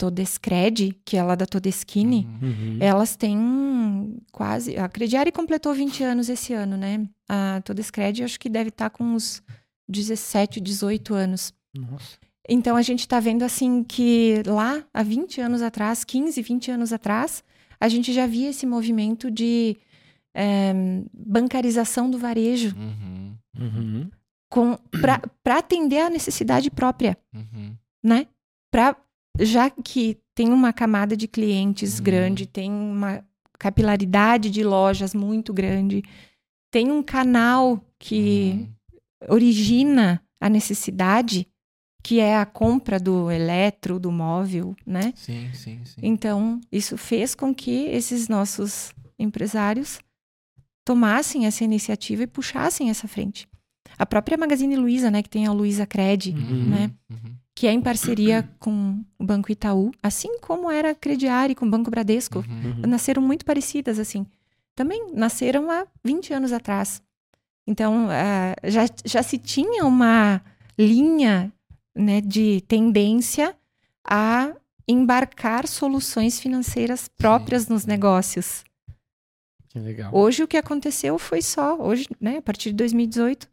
Todescred, que é lá da Todeskine, Uhum. Uhum. elas têm quase. A Crediari completou 20 anos esse ano, né? A Todescred acho que deve estar com uns 17, 18 anos. Nossa. Então a gente está vendo assim que lá, há 20 anos atrás, 15, 20 anos atrás, a gente já via esse movimento de eh, bancarização do varejo Uhum. Uhum. para atender a necessidade própria, Uhum. né? Pra, já que tem uma camada de clientes Uhum. grande, tem uma capilaridade de lojas muito grande, tem um canal que Uhum. origina a necessidade, que é a compra do eletro, do móvel, né? Sim, sim, sim. Então, isso fez com que esses nossos empresários tomassem essa iniciativa e puxassem essa frente. A própria Magazine Luiza, né, que tem a Luiza Cred, Uhum. né? Uhum. Que é em parceria com o Banco Itaú, assim como era a Crediari com o Banco Bradesco, Uhum. Uhum. nasceram muito parecidas assim. Também nasceram há 20 anos atrás. Então, ah, já, já se tinha uma linha né, de tendência a embarcar soluções financeiras próprias nos negócios. Que legal. Hoje o que aconteceu foi só, hoje, né, a partir de 2018,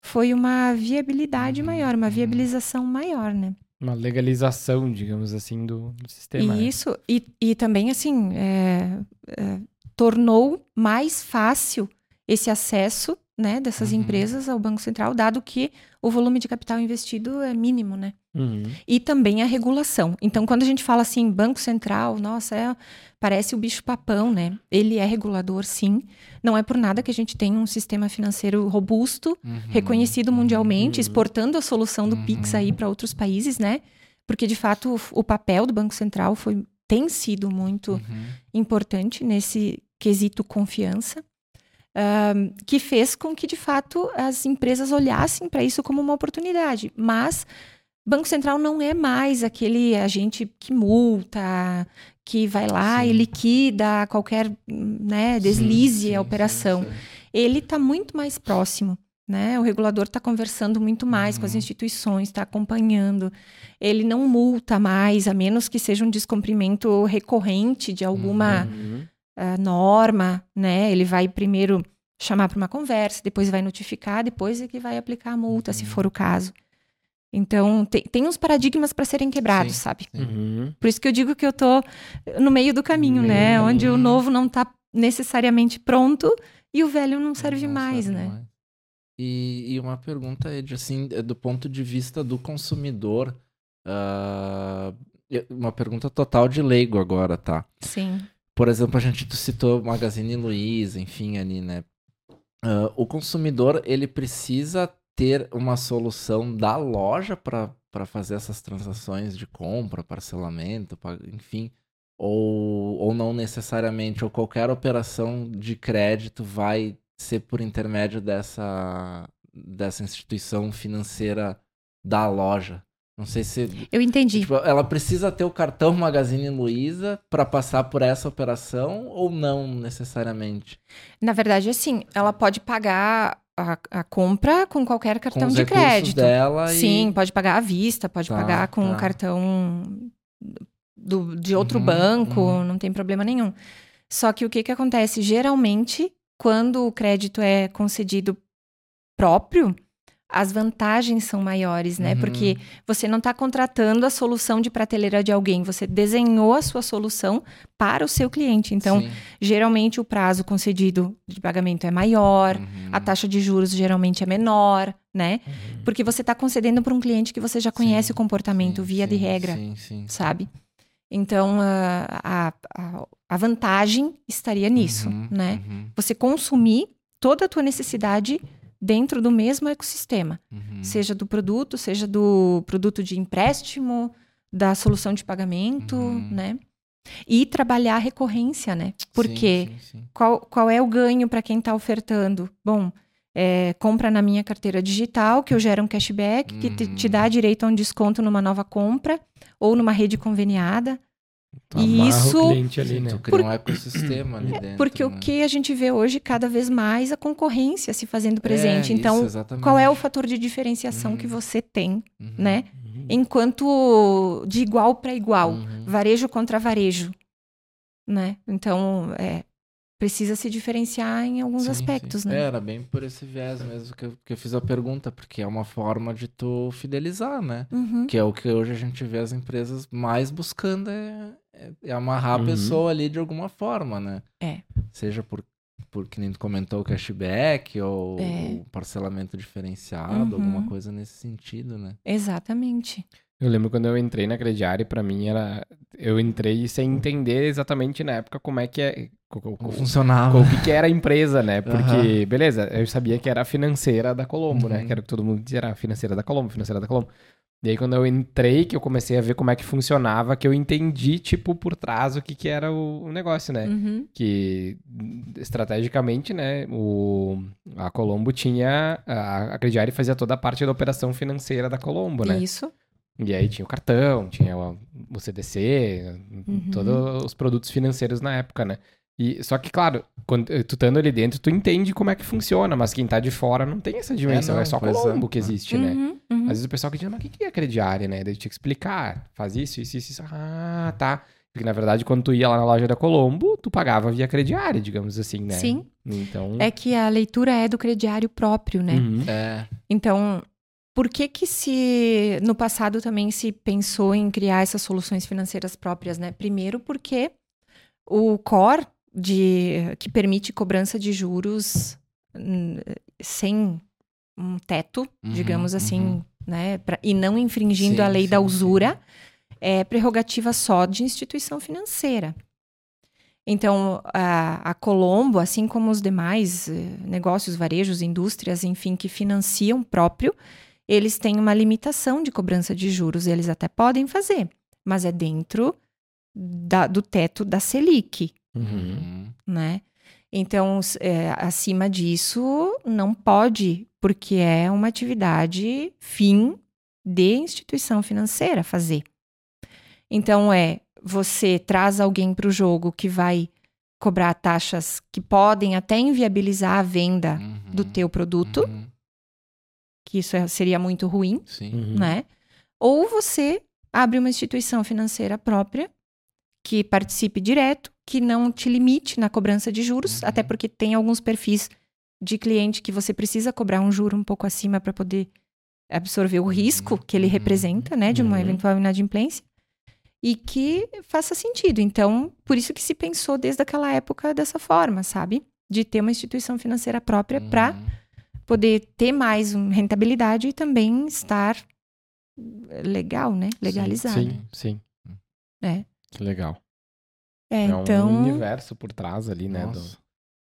foi uma viabilidade Uhum, maior, uma uhum. viabilização maior, né? Uma legalização, digamos assim, do, do sistema. né? E isso, e, e também, assim, é, é, tornou mais fácil esse acesso né, dessas Uhum. empresas ao Banco Central, dado que o volume de capital investido é mínimo, né? Uhum. E também a regulação. Então, quando a gente fala assim, Banco Central, nossa, é, parece o bicho papão, né? Ele é regulador, sim. Não é por nada que a gente tem um sistema financeiro robusto, Uhum. reconhecido mundialmente, Uhum. exportando a solução do Pix Uhum. aí para outros países, né? Porque de fato o, o papel do Banco Central foi tem sido muito Uhum. importante nesse quesito confiança, ahm, que fez com que de fato as empresas olhassem para isso como uma oportunidade. Mas Banco Central não é mais aquele agente que multa, que vai lá e Sim. liquida qualquer né, deslize Sim, a sim, operação sim, sim. ele está muito mais próximo. Né? O regulador está conversando muito mais com as Uhum. instituições, está acompanhando. Ele não multa mais, a menos que seja um descumprimento recorrente de alguma Uhum. ah, norma. Né? Ele vai primeiro chamar para uma conversa, depois vai notificar, depois é que vai aplicar a multa, se Uhum. for o caso. Então, tem, tem uns paradigmas para serem quebrados, Sim. sabe? Uhum. Por isso que eu digo que eu tô no meio do caminho, meio né? do Onde o caminho. novo não tá necessariamente pronto e o velho não serve Não mais, serve né? mais. E, e uma pergunta, Ed, assim, é do ponto de vista do consumidor, ah, uma pergunta total de leigo agora, tá? Sim. Por exemplo, a gente citou Magazine Luiza, enfim, ali, né? Ah, o consumidor, ele precisa ter uma solução da loja para fazer essas transações de compra, parcelamento, pa- enfim, ou, ou não necessariamente, ou qualquer operação de crédito vai ser por intermédio dessa, dessa instituição financeira da loja. Não sei se Eu entendi. Tipo, ela precisa ter o cartão Magazine Luiza para passar por essa operação ou não necessariamente? Na verdade, assim, ela pode pagar a, a compra com qualquer Com cartão os de crédito. dela e Sim, pode pagar à vista, pode Tá, pagar com tá. o cartão do, de outro Uhum, banco, uhum. não tem problema nenhum. Só que o que, que acontece? Geralmente, quando o crédito é concedido próprio, as vantagens são maiores, né? Uhum. Porque você não está contratando a solução de prateleira de alguém, você desenhou a sua solução para o seu cliente. Então, Sim. geralmente o prazo concedido de pagamento é maior, Uhum. a taxa de juros geralmente é menor, né? Uhum. Porque você está concedendo para um cliente que você já conhece Sim, o comportamento Sim, via de sim, regra, Sim, sim. sabe? Então, a, a, a, a vantagem estaria nisso, Uhum, né? uhum, Você consumir toda a tua necessidade dentro do mesmo ecossistema, uhum. seja do produto, seja do produto de empréstimo, da solução de pagamento, Uhum. né? E trabalhar a recorrência, né? Porque Sim, sim, sim. qual, qual é o ganho para quem está ofertando? Bom, é, compra na minha carteira digital, que eu gero um cashback, que te, Uhum. te dá direito a um desconto numa nova compra ou numa rede conveniada. Tu E amarra isso- o cliente ali, né? tu cria um ecossistema ali dentro. Porque o né? que a gente vê hoje, cada vez mais, a concorrência se fazendo presente. É, então, isso, qual é o fator de diferenciação Uhum. que você tem, Uhum, né? Uhum. Enquanto de igual para igual, uhum. varejo contra varejo, né? Então, é, precisa se diferenciar em alguns Sim, aspectos, sim. né? É, Era bem por esse viés mesmo que eu, que eu fiz a pergunta, porque é uma forma de tu fidelizar, né? Uhum. Que é o que hoje a gente vê as empresas mais buscando é, é- amarrar Uhum. a pessoa ali de alguma forma, né? É. Seja por, por que nem tu comentou, cashback ou, É. parcelamento diferenciado, Uhum. alguma coisa nesse sentido, né? Exatamente. Eu lembro quando eu entrei na crediária, pra mim era. Eu entrei sem entender exatamente na época como é que é. co- co- Como co- funcionava. o que, que era a empresa, né? Porque, beleza, eu sabia que era a financeira da Colombo, né? Uhum. Que era o que todo mundo dizia, era a financeira da Colombo, financeira da Colombo. E aí, quando eu entrei, que eu comecei a ver como é que funcionava, que eu entendi, tipo, por trás o que, que era o, o negócio, né? Uhum. Que, estrategicamente, né, o, a Colombo tinha... A, a crediária fazia toda a parte da operação financeira da Colombo, né? Isso. E aí tinha o cartão, tinha o, o CDC, Uhum. todos os produtos financeiros na época, né? E, só que, claro, quando tu estando ali dentro, tu entende como é que funciona, mas quem tá de fora não tem essa dimensão, é, não, só pois é. Colombo que existe, né? Uhum, uhum. Às vezes o pessoal que diz, mas o que que é crediária, né? Daí tinha que explicar, faz isso, isso, isso, isso. Ah, tá. Porque, na verdade, quando tu ia lá na loja da Colombo, tu pagava via crediária, digamos assim, né? Sim. Então... É que a leitura é do crediário próprio, né? Uhum. É. Então, por que que se no passado também se pensou em criar essas soluções financeiras próprias, né? Primeiro porque o core de que permite cobrança de juros hum, sem um teto, Uhum, digamos assim, uhum. né, pra- e não infringindo Sim, a lei da sim, usura, é prerrogativa só de instituição financeira. Então, a, a Colombo, assim como os demais eh, negócios, varejos, indústrias, enfim, que financiam próprio, eles têm uma limitação de cobrança de juros. Eles até podem fazer, mas é dentro da- do teto da Selic, Uhum. Uhum. né? Então, é, acima disso, não pode, porque é uma atividade fim de instituição financeira fazer. Então, é você traz alguém para o jogo que vai cobrar taxas que podem até inviabilizar a venda Uhum. do teu produto, Uhum. que isso é- seria muito ruim, Sim. Uhum. né? Ou você abre uma instituição financeira própria que participe direto, que não te limite na cobrança de juros, Uhum. até porque tem alguns perfis de cliente que você precisa cobrar um juro um pouco acima para poder absorver o risco que ele Uhum. representa, né, de uma Uhum. eventual inadimplência e que faça sentido. Então, por isso que se pensou desde aquela época dessa forma, sabe? De ter uma instituição financeira própria para Uhum. poder ter mais um- rentabilidade e também estar eh, legal, né? Legalizado. Sim, sim. É. Que legal. É, É então. um universo por trás ali, né? do- Nossa.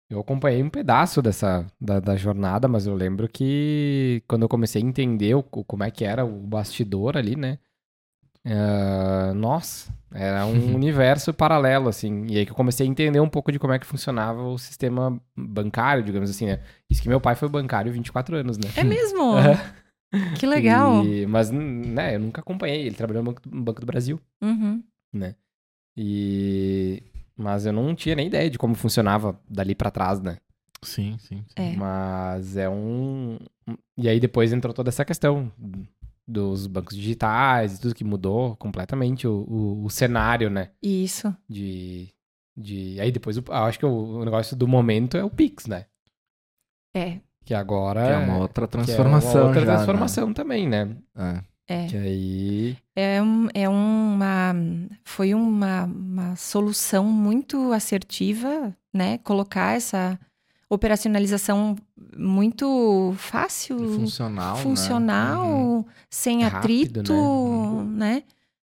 Eu acompanhei um pedaço dessa da, da jornada, mas eu lembro que quando eu comecei a entender o, como é que era o bastidor ali, né? eh, nossa, era um universo paralelo, assim. E aí que eu comecei a entender um pouco de como é que funcionava o sistema bancário, digamos assim, né? Isso que meu pai foi bancário 24 anos, né? É mesmo? Aham. Que legal. E- mas, né, eu nunca acompanhei. Ele trabalhou no Banco, no Banco do Brasil. Uhum. né? E mas eu não tinha nem ideia de como funcionava dali pra trás, né? Sim, sim. sim. É. Mas é um e aí depois entrou toda essa questão dos bancos digitais e tudo que mudou completamente o, o, o cenário, né? Isso. De de aí depois o- eu acho que o, o negócio do momento é o Pix, né? É. Que agora Que é uma outra que é uma transformação. outra já, né? transformação também, né? É. É. Que aí É, um- é uma. Foi uma, uma solução muito assertiva, né? Colocar essa operacionalização muito fácil, Funcional. né? funcional, Uhum. sem Rápido, atrito, né? né?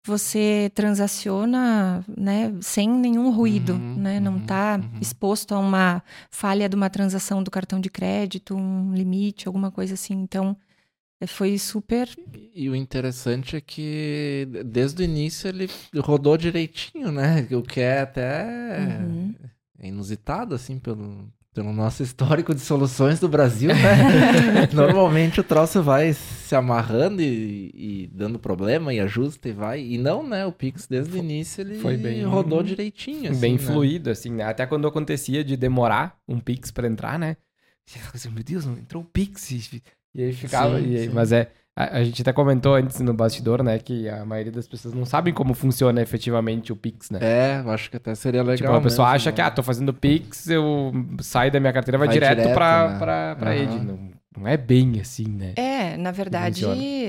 Você transaciona, né, sem nenhum ruído, Uhum, né? Não uhum, está uhum. exposto a uma falha de uma transação do cartão de crédito, um limite, alguma coisa assim. Então, foi super E o interessante é que desde o início ele rodou direitinho, né? O que é até Uhum. inusitado, assim, pelo, pelo nosso histórico de soluções do Brasil, né? Normalmente o troço vai se amarrando e, e dando problema e ajusta e vai. E não, né? O Pix desde o início ele foi bem- rodou direitinho, assim, bem né? fluido, assim, né? Até quando acontecia de demorar um Pix pra entrar, né? Assim, Meu Deus, não entrou o Pix. E aí ficava. Sim, e aí-. Mas é. A, a gente até comentou antes no bastidor, né? Que a maioria das pessoas não sabem como funciona efetivamente o Pix, né? É, eu acho que até seria legal. tipo, a pessoa mesmo, acha né? que, ah, tô fazendo Pix, eu saio da minha carteira, vai, Vai direto, direto, pra, né? pra, pra. Ed. Não, não é bem assim, né? É, na verdade,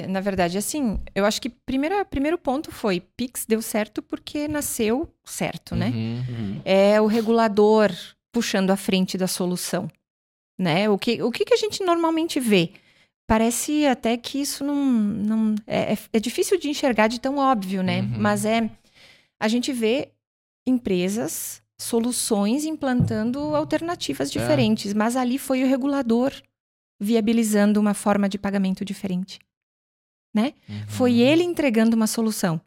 na verdade, assim, eu acho que primeiro primeiro ponto foi Pix deu certo porque nasceu certo, né? Uhum. Uhum. É o regulador puxando a frente da solução, né? O que, o que, que a gente normalmente vê? Parece até que isso não, não é, é- é difícil de enxergar de tão óbvio, né? Uhum. Mas é a gente vê empresas, soluções implantando alternativas diferentes, mas ali foi o regulador viabilizando uma forma de pagamento diferente. Uhum. Foi ele entregando uma solução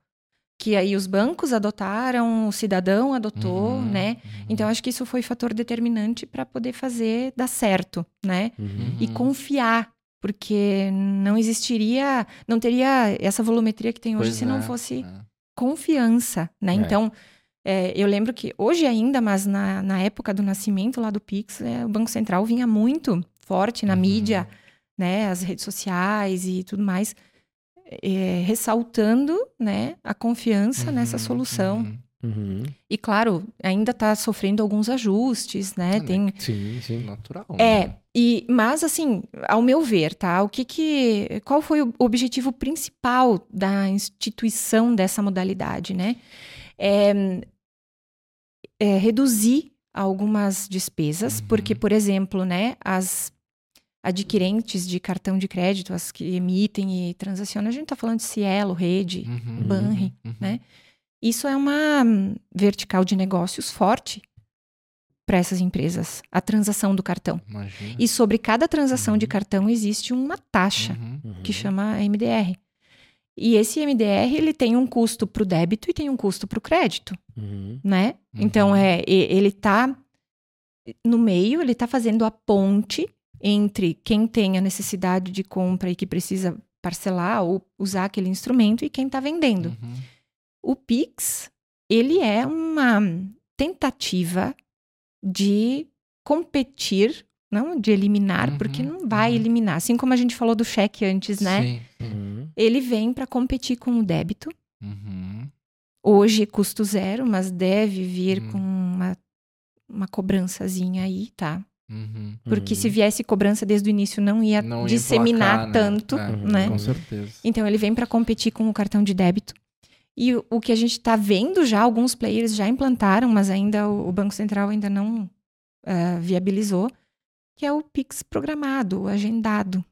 que aí os bancos adotaram, o cidadão adotou, Uhum, né? uhum. Então acho que isso foi fator determinante para poder fazer dar certo, né? Uhum. E confiar, porque não existiria, não teria essa volumetria que tem hoje Pois se não é, fosse é. confiança, né? É. Então, é, eu lembro que hoje ainda, mas na, na época do nascimento lá do Pix, é, o Banco Central vinha muito forte na Uhum. mídia, né? As redes sociais e tudo mais, é, ressaltando, né? A confiança nessa Uhum, solução. uhum. Uhum. E claro, ainda está sofrendo alguns ajustes, né? Ah, Tem, Sim, sim. Natural. é, né? E, mas assim, ao meu ver, tá? O que que, qual foi o objetivo principal da instituição dessa modalidade, né? É, é reduzir algumas despesas, Uhum. porque, por exemplo, né, as adquirentes de cartão de crédito, as que emitem e transacionam, a gente está falando de Cielo, Rede, Uhum, Banri, uhum. né? Isso é uma vertical de negócios forte para essas empresas, a transação do cartão. Imagina. E sobre cada transação de Uhum. cartão existe uma taxa Uhum. Uhum. que chama MDR. E esse MDR ele tem um custo para o débito e tem um custo para o crédito, Uhum. né? Então Uhum. é e- ele está no meio, ele está fazendo a ponte entre quem tem a necessidade de compra e que precisa parcelar ou usar aquele instrumento e quem está vendendo. Uhum. O Pix, ele é uma tentativa de competir, não de eliminar, Uhum, porque não vai uhum. eliminar. Assim como a gente falou do cheque antes, né? Sim. Uhum. Ele vem para competir com o débito. Uhum. Hoje custo zero, mas deve vir Hum. com uma, uma cobrançazinha aí, tá? Uhum. Porque Uhum. se viesse cobrança desde o início, não ia Não ia disseminar emplacar, né? tanto, É, né? Com certeza. Então ele vem para competir com o cartão de débito. E o, que a gente está vendo já, alguns players já implantaram, mas ainda o, Banco Central ainda não eh, viabilizou, que é o Pix programado, o agendado.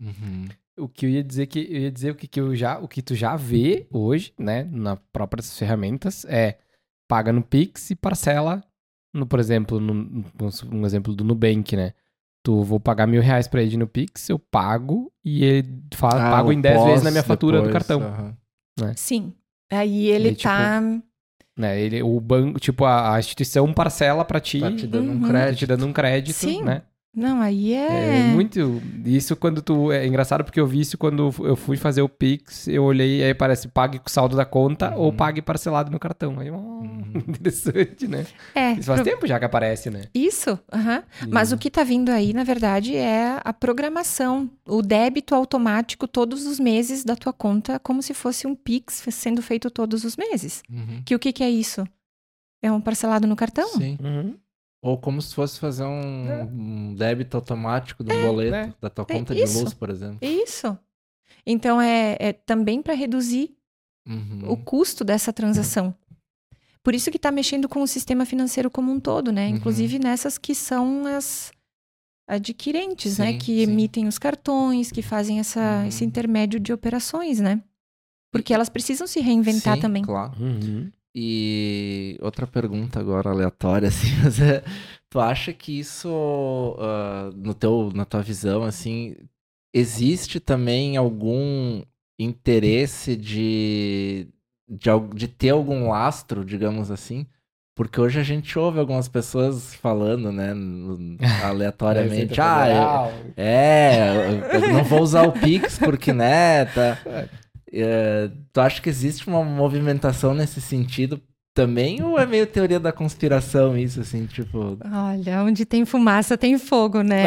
Uhum. O que eu ia dizer que eu ia dizer o que, que eu já, o que tu já vê hoje, né, nas próprias ferramentas é paga no Pix e parcela no, por exemplo, no, um exemplo do Nubank, né? Tu vou pagar mil reais pra ele no Pix, eu pago e ele fala, Ah, pago em 10 vezes na minha fatura do depois, cartão. Aham. Sim. Aí ele aí, tipo, tá. Né? Ele, o banco, tipo, a, a instituição parcela pra ti, Tá te dando Uhum. um tá crédito. te dando um crédito, Sim. né? Não, aí É é. muito. Isso quando tu. É engraçado porque eu vi isso quando eu fui fazer o Pix, eu olhei e aí parece pague com saldo da conta ou Uhum. pague parcelado no cartão. Aí, oh, interessante, né? É. Isso faz pro- tempo já que aparece, né? Isso, aham. Mas o que tá vindo aí, na verdade, é a programação, o débito automático todos os meses da tua conta, como se fosse um Pix sendo feito todos os meses. Uhum. Que o que, que é isso? É um parcelado no cartão? Sim. Uhum. Ou como se fosse fazer um, É. um débito automático de um boleto né? da tua É conta de luz, por exemplo. Isso. Então é, é também para reduzir Uhum. o custo dessa transação. Por isso que está mexendo com o sistema financeiro como um todo, né? Uhum. Inclusive nessas que são as adquirentes, né? Sim, Que sim. emitem os cartões, que fazem essa, Uhum. esse intermédio de operações, né? Porque elas precisam se reinventar Sim, também. Claro. Uhum. E outra pergunta agora aleatória, assim, mas é, tu acha que isso, ah, no teu, na tua visão, assim, existe também algum interesse de, de, de ter algum lastro, digamos assim? Porque hoje a gente ouve algumas pessoas falando, né, aleatoriamente, ah, eu- é, eu, eu não vou usar o Pix porque, né, tá... É, tu acha que existe uma movimentação nesse sentido também? Ou é meio teoria da conspiração isso, assim, tipo... Olha, onde tem fumaça tem fogo, né?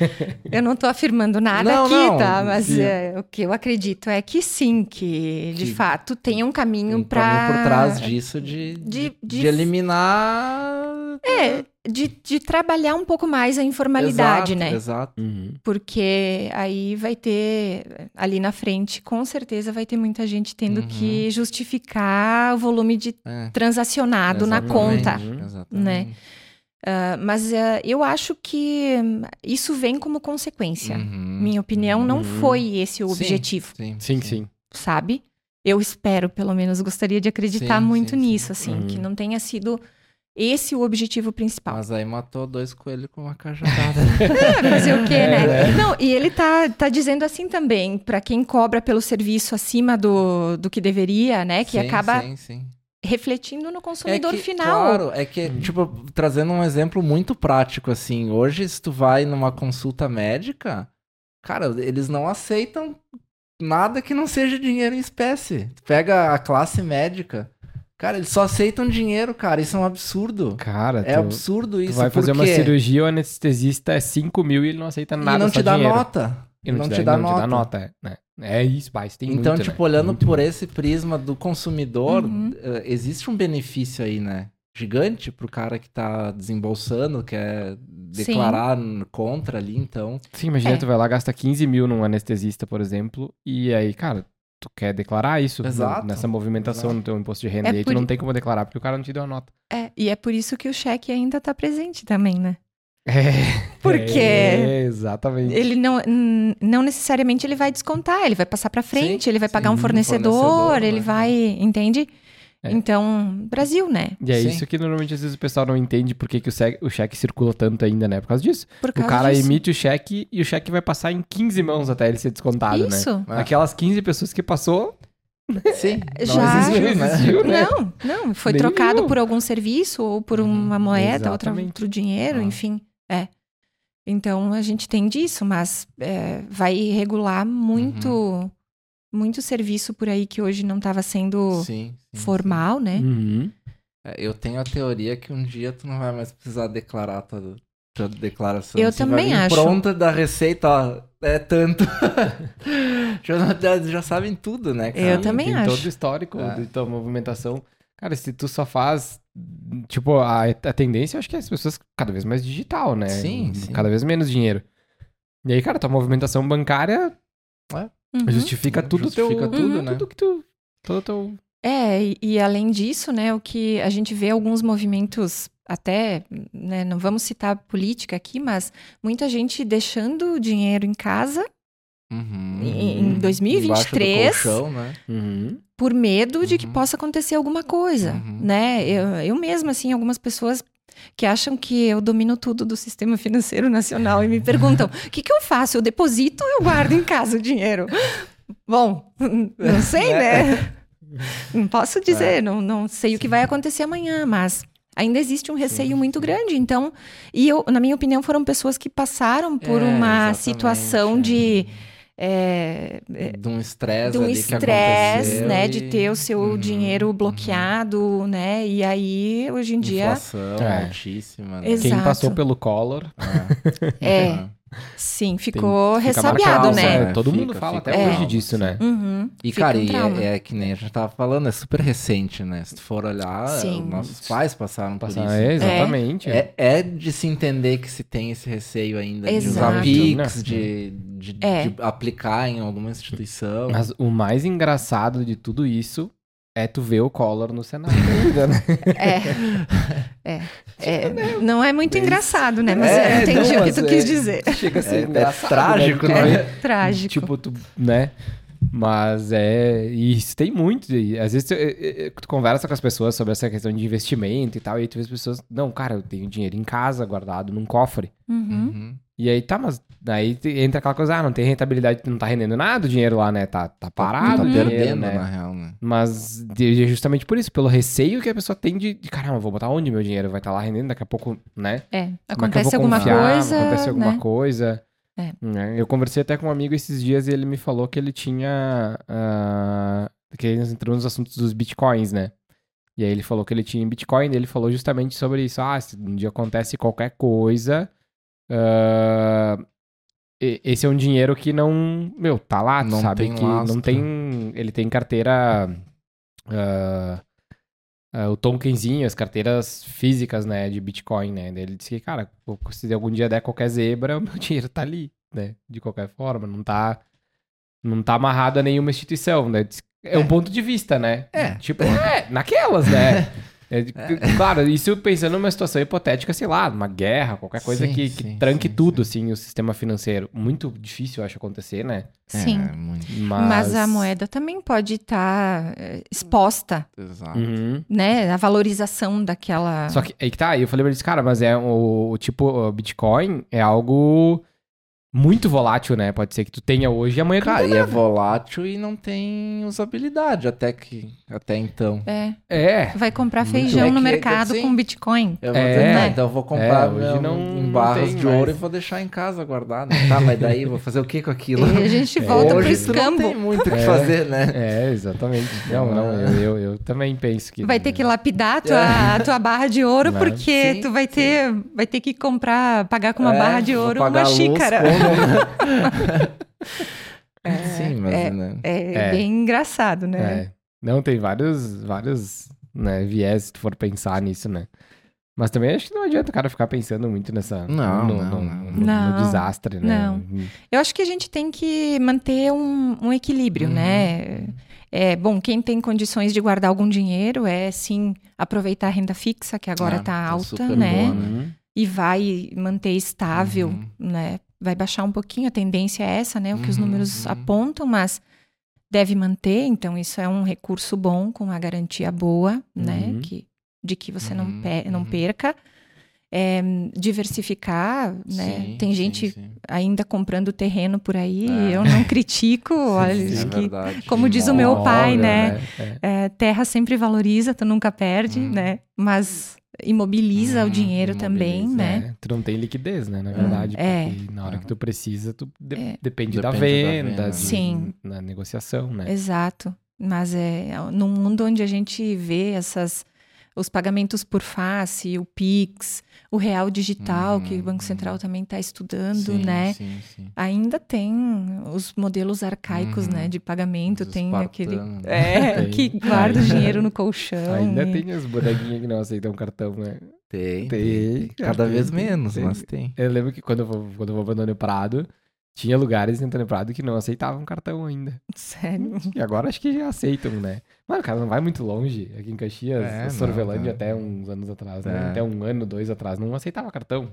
eu não tô afirmando nada Não, aqui, não, tá? Mas é, o que eu acredito é que sim, que de Que- fato tem um caminho um para por trás disso de, de, de- de- de eliminar... É, de, de trabalhar um pouco mais a informalidade, Exato, né? Exato. Uhum. Porque aí vai ter, ali na frente, com certeza vai ter muita gente tendo Uhum. que justificar o volume de É, transacionado na exatamente, conta. Uhum. Exatamente. Ah, mas ah, eu acho que isso vem como consequência. Uhum. Minha opinião, não Uhum. foi esse o Sim. objetivo, Sim, Sim, sim. sabe? Eu espero, pelo menos, gostaria de acreditar Sim, muito sim, sim. nisso, assim, Uhum. que não tenha sido esse o objetivo principal. Mas aí matou dois coelhos com uma cajadada. É, fazer o quê, né? É. Não, e ele tá, tá dizendo assim também, para quem cobra pelo serviço acima do, do que deveria, né? Que Sim, acaba Sim, sim. refletindo no consumidor que, final. Claro, é que, tipo, trazendo um exemplo muito prático, assim, hoje, se tu vai numa consulta médica, cara, eles não aceitam nada que não seja dinheiro em espécie. Tu pega a classe médica, cara, eles só aceitam dinheiro, cara, isso é um absurdo. Cara, É tu, absurdo tu isso. vai fazer uma cirurgia, o anestesista é 5 mil e ele não aceita nada, e não te dá dinheiro. nota. E não, te, dá, não te dá nota. é, né? É isso, pai, isso tem Então, muito, tipo, né? olhando Muito, por muito. esse prisma do consumidor, Uhum. eh, existe um benefício aí, né? Gigante pro cara que tá desembolsando, quer declarar n- contra ali, então. Sim, imagina, É. tu vai lá, gasta 15 mil num anestesista, por exemplo, e aí, cara, tu quer declarar isso no- Exato, nessa movimentação exato. no teu imposto de renda, É e aí tu por não tem como declarar, porque o cara não te deu a nota. É, e é por isso que o cheque ainda tá presente também, né? É, Porque é, exatamente. ele não, não necessariamente ele vai descontar, ele vai passar para frente, Sim, ele vai pagar um fornecedor, fornecedor, ele né? vai, entende? É. Então, Brasil, né? E é Sim. isso que normalmente às vezes o pessoal não entende por que, que o, cheque, o cheque circula tanto ainda, né? Por causa disso. Por O causa cara disso. emite o cheque e o cheque vai passar em 15 mãos até ele ser descontado, né? Isso. É. Aquelas 15 pessoas que passou, Sim, não Já existiu, né? existiu, né? Não, não, foi Nenhum. trocado por algum serviço ou por Uhum, uma moeda, outra, outro dinheiro, Ah. enfim. É. Então a gente tem disso, mas é, vai regular muito, Uhum. Muito serviço por aí que hoje não estava sendo Sim, sim, formal, né? Uhum. sim. É, eu tenho a teoria que um dia tu não vai mais precisar declarar tua, tua declaração. Eu Você vai também vir acho. pronta da receita, ó, é tanto. já, já, sabem tudo, né, cara? Eu também tem acho. todo o histórico É. de tua movimentação. Cara, se tu só faz tipo, a, a tendência eu acho que é as pessoas cada vez mais digital, né? Sim, sim. Cada vez menos dinheiro. E aí, cara, tua movimentação bancária Uhum. justifica tudo Justifica teu, tudo, Uhum. né? Tudo que tu. Todo teu. É, e, e além disso, né, o que a gente vê alguns movimentos, até, né, não vamos citar política aqui, mas muita gente deixando o dinheiro em casa Uhum. em Embaixo do 2023 colchão, né? Uhum. por medo de que Uhum. possa acontecer alguma coisa, Uhum. né? Eu, eu mesma, assim, algumas pessoas que acham que eu domino tudo do sistema financeiro nacional e me perguntam, o que, que eu faço? Eu deposito ou eu guardo em casa o dinheiro? Bom, não sei, né? Não posso dizer, não, não sei o que vai acontecer amanhã, mas ainda existe um receio muito grande. Então, e eu, na minha opinião, foram pessoas que passaram por É, uma situação é. de... é, De um estresse de um ali que estresse, aconteceu né, e- de ter o seu Uhum, dinheiro uhum. bloqueado, né? E aí, hoje em dia, Inflação É. altíssima. Né? Exato. Quem passou pelo Collor. é, sim, ficou fica ressabiado, marcado, né? né? Todo Fica- mundo fala fica até hoje disso, né? Uhum, E, cara, um e é, é que nem a gente tava falando, é super recente, né? Se tu for olhar, Sim. nossos pais passaram por Passar- isso. é, exatamente. É, é de se entender que se tem esse receio ainda de Exato. usar Pix, Né? de, de, É. de aplicar em alguma instituição. Mas o mais engraçado de tudo isso é tu ver o Collor no Senado ainda, né? É, é, é, não é muito engraçado, né? Mas É, eu entendi não, o que tu é- quis dizer. Chega a É- ser é engraçado. trágico, né? né? Porque, Trágico. Tipo, tu, né? Mas é. E isso tem muito. E às vezes tu, eh, eh, tu conversa com as pessoas sobre essa questão de investimento e tal, e aí tu vê as pessoas. Não, cara, eu tenho dinheiro em casa guardado num cofre. Uhum. Uhum. E aí tá, mas daí entra aquela coisa, ah, não tem rentabilidade, não tá rendendo nada o dinheiro lá, né? Tá, tá parado tá o dinheiro, perdendo, né? na real, né? Mas é justamente por isso, pelo receio que a pessoa tem de, de caramba, vou botar onde meu dinheiro vai estar lá rendendo daqui a pouco, né? É, é acontece vou alguma confiar? coisa, Acontece alguma né? coisa. É. né? Eu conversei até com um amigo esses dias e ele me falou que ele tinha. ah, que ele entrou nos assuntos dos bitcoins, né? E aí ele falou que ele tinha em bitcoin e ele falou justamente sobre isso. Ah, se um dia acontece qualquer coisa. e- esse é um dinheiro que não. Meu, tá lá, Não sabe que não lastro. tem. Ele tem carteira. ah, ah, o tokenzinho, as carteiras físicas, né, de Bitcoin, né? Ele disse que, cara, se algum dia der qualquer zebra, o meu dinheiro tá ali, né? De qualquer forma, não tá, não tá amarrado a nenhuma instituição, né? Diz- É, um ponto de vista, né? É. Tipo, é, naquelas, né? É, Claro, isso pensando numa situação hipotética, sei lá, uma guerra, qualquer coisa Sim, que, que sim, tranque sim, tudo, assim, o sistema financeiro. Muito difícil, eu acho, acontecer, né? Sim. É, muito. Mas, Mas a moeda também pode estar exposta, Exato. Uhum. né? A valorização daquela. Só que aí que tá, aí eu falei pra eles, cara, mas é o, o tipo, o Bitcoin é algo muito volátil, né? Pode ser que tu tenha hoje e amanhã tu Cara, e é volátil e não tem usabilidade até que até então. É, É. vai comprar feijão É no que- mercado assim, com Bitcoin. Eu vou É. ter, tá, então eu vou comprar É, hoje não- em barras de ouro mais. e vou deixar em casa guardado. Tá, mas daí vou fazer o que com aquilo? E a gente volta Hoje pro tu não tem escambo. muito o que É. fazer, né? É, exatamente. Não, não, eu, eu, eu também penso que. Vai ter que lapidar a tua, a tua barra de ouro, Né? porque Sim, tu vai ter, vai ter que comprar, pagar com uma É, barra de ouro uma luz, xícara. Né? Sim, mas é, né? É, É. bem engraçado, né? É. Não, tem vários, vários né, viés se tu for pensar nisso, né? Mas também acho que não adianta o cara ficar pensando muito nessa. Não, no, não, no- não. no- no Não, desastre, né? não. Eu acho que a gente tem que manter um, um equilíbrio, Uhum. né? É, bom, quem tem condições de guardar algum dinheiro é sim aproveitar a renda fixa, que agora Ah, está tá alta, super né? boa, Uhum. E vai manter estável, Uhum. né? Vai baixar um pouquinho, a tendência é essa, né? O que os Uhum, números uhum. apontam, mas deve manter, então isso é um recurso bom, com uma garantia boa, né? Uhum. Que, de que você não, Uhum, pe- não uhum. perca. É, diversificar, né? Sim, Tem sim, gente sim. ainda comprando terreno por aí, É. eu não critico, olha, Sim, acho é que como diz o meu pai, Imóvel, né? É. é, terra sempre valoriza, tu nunca perde, Hum. né? Mas imobiliza o Hum, dinheiro também, imobiliza, né? É, tu não tem liquidez, né? Na verdade, É. porque na hora que tu precisa, tu de- É. depende, da Depende da venda, venda. de- Sim. na negociação, né? Exato. Mas é num mundo onde a gente vê essas os pagamentos por face, o Pix, o real digital, que o Banco Uhum. Central também está estudando, Sim, né? Sim, sim. Ainda tem os modelos arcaicos, Uhum. né, de pagamento, tem aquele espartanos. é, Tem. que guarda o dinheiro no colchão. Ainda e- tem as bonequinhas que não aceitam cartão, né? Tem, Tem, tem. Cada tem, vez tem, menos, tem. mas tem. Eu lembro que quando eu vou, quando eu vou pra Antônio Prado, tinha lugares em Antônio Prado que não aceitavam cartão ainda. Sério. E agora acho que já aceitam, né? Mas o cara não vai muito longe. Aqui em Caxias, É, Sorvelândia não, até uns anos atrás, né? É. Até um ano, dois atrás, não aceitava cartão.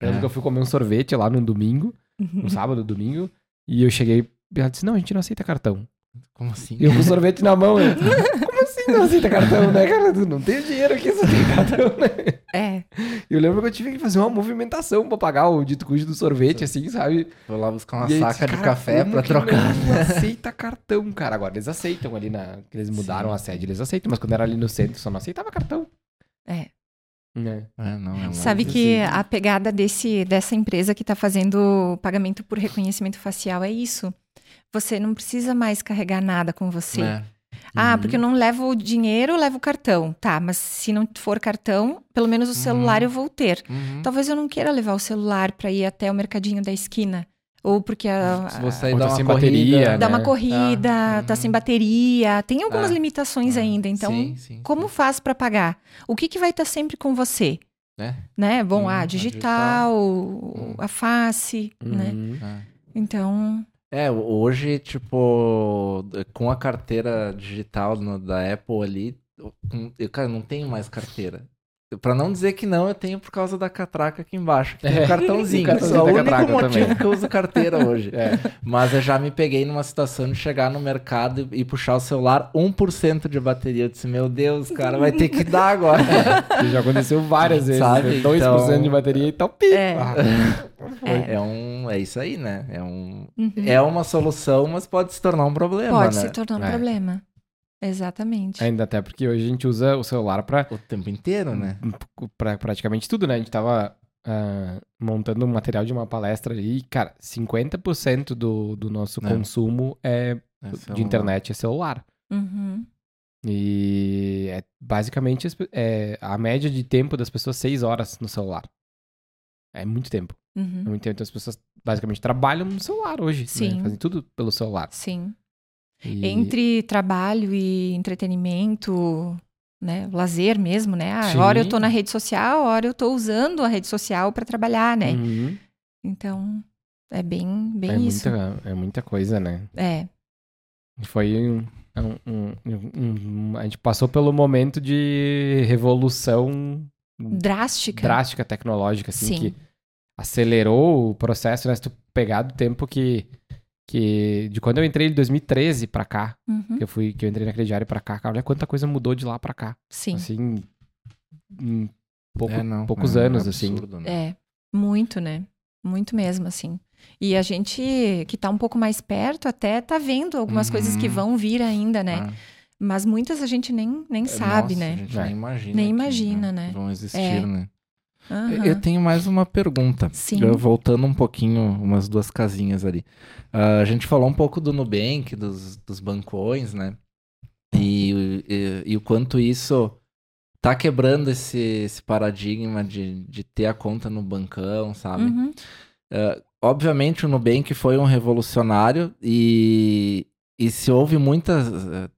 Eu lembro É. que eu fui comer um sorvete lá num domingo, um sábado, domingo, e eu cheguei e ela disse, não, a gente não aceita cartão. Como assim? E eu com o sorvete na mão, eu, não aceita cartão, né, cara? Tu não tem dinheiro aqui, só tem cartão, né? É, Eu lembro que eu tive que fazer uma movimentação pra pagar o dito cujo do sorvete, assim, sabe? Vou lá buscar uma E aí, saca de café pra trocar. Não aceita cartão, cara. Agora eles aceitam ali na. Eles mudaram Sim. a sede, eles aceitam, mas quando era ali no centro só não aceitava cartão. é. É. É, não, é Sabe que assim. a pegada desse, dessa empresa que está fazendo pagamento por reconhecimento facial é isso. Você não precisa mais carregar nada com você. Ah, Uhum. porque eu não levo o dinheiro, eu levo o cartão. Tá, mas se não for cartão, pelo menos o celular Uhum. eu vou ter. Uhum. Talvez eu não queira levar o celular para ir até o mercadinho da esquina. Ou porque a, Se você Ou dá tá uma sem corrida, bateria, dá né? uma corrida, Ah, tá sem uhum. bateria. Tem algumas Ah, limitações ah, ainda. Então, sim, sim, como sim. faz para pagar? O que, que vai estar sempre com você? É. Né? Bom, Hum, ah, a digital, a face, né? Uhum. É. Então, É, hoje, tipo, com a carteira digital no- da Apple ali, eu, cara, não tenho mais carteira. Pra não dizer que não, eu tenho por causa da catraca aqui embaixo. Que tem É, um cartãozinho. o cartãozinho é o único motivo também. que eu uso carteira hoje. É. Mas eu já me peguei numa situação de chegar no mercado e, e puxar o celular 1% de bateria. Eu disse, meu Deus, cara, vai ter que dar agora. Isso já aconteceu várias vezes. Sabe, né? 2% então- de bateria e tal. Pi. É. Ah, É. É um. É isso aí, né? É um. uhum. É uma solução, mas pode se tornar um problema, pode né? se tornar um É. problema. Exatamente. Ainda até porque hoje a gente usa o celular pra, O tempo inteiro, né? pra praticamente tudo, né? A gente tava ah, montando um material de uma palestra ali e, cara, 50% do, do nosso É. consumo é, É de internet é celular. Uhum. E é basicamente é, a média de tempo das pessoas seis horas no celular. É muito tempo. Uhum. É muito tempo. Então as pessoas basicamente trabalham no celular hoje. né? Sim. Fazem tudo pelo celular. Sim. E- Entre trabalho e entretenimento, né? Lazer mesmo, né? Ah, Sim. hora eu tô na rede social, hora eu tô usando a rede social para trabalhar, né? Uhum. Então, é bem, bem É, isso. muita, é muita coisa, né? É. Foi um- um- um- A gente passou pelo momento de revolução Drástica. drástica tecnológica, assim, Sim. que acelerou o processo, né? Se tu pegar do tempo que. Que de quando eu entrei em 2013 pra cá, Uhum. que eu fui, que eu entrei na crediária pra cá, cara, olha quanta coisa mudou de lá pra cá. Sim. Assim. Em pouco- É, não, poucos é anos, assim. absurdo, né? É, muito, né? Muito mesmo, assim. E a gente que tá um pouco mais perto até tá vendo algumas Uhum. coisas que vão vir ainda, né? Ah, Mas muitas a gente nem, nem sabe, nossa, né? A gente É. nem imagina. Nem que, imagina, né? Vão existir, É. né? Aham. Eu tenho mais uma pergunta. Sim. Eu, voltando um pouquinho, umas duas casinhas ali. Ah, a gente falou um pouco do Nubank, dos, dos bancões, né? E, e, e o quanto isso tá quebrando esse, esse paradigma de, de ter a conta no bancão, sabe? Uhum. Obviamente o Nubank foi um revolucionário e, e se houve muitas,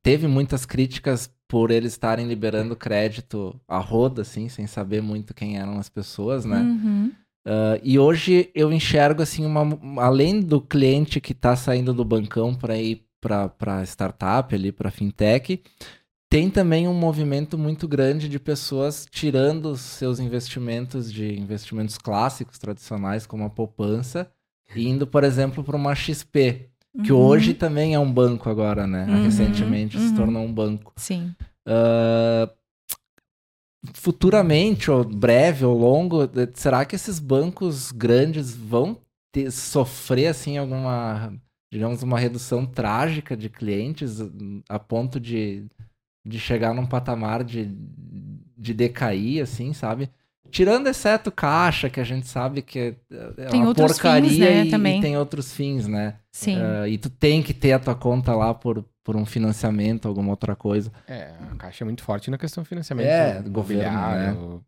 teve muitas críticas por eles estarem liberando crédito a roda, assim, sem saber muito quem eram as pessoas, né? Uhum. Uh, e hoje eu enxergo assim uma além do cliente que está saindo do bancão para ir para startup ali para fintech tem também um movimento muito grande de pessoas tirando os seus investimentos de investimentos clássicos tradicionais como a poupança e indo por exemplo para uma XP que Uhum. hoje também é um banco agora né Uhum, recentemente se uhum. tornou um banco Sim. ah, futuramente, ou breve ou longo, de- será que esses bancos grandes vão ter- sofrer assim alguma, digamos, uma redução trágica de clientes a ponto de, de chegar num patamar de, de decair, assim, sabe? Tirando exceto caixa, que a gente sabe que é, é Tem uma outros porcaria fins, né, e, também. e tem outros fins, né? Sim. Ah, e tu tem que ter a tua conta lá por, por um financiamento, alguma outra coisa. É, a Caixa é muito forte na questão de financiamento. É, do governo, imobiliário,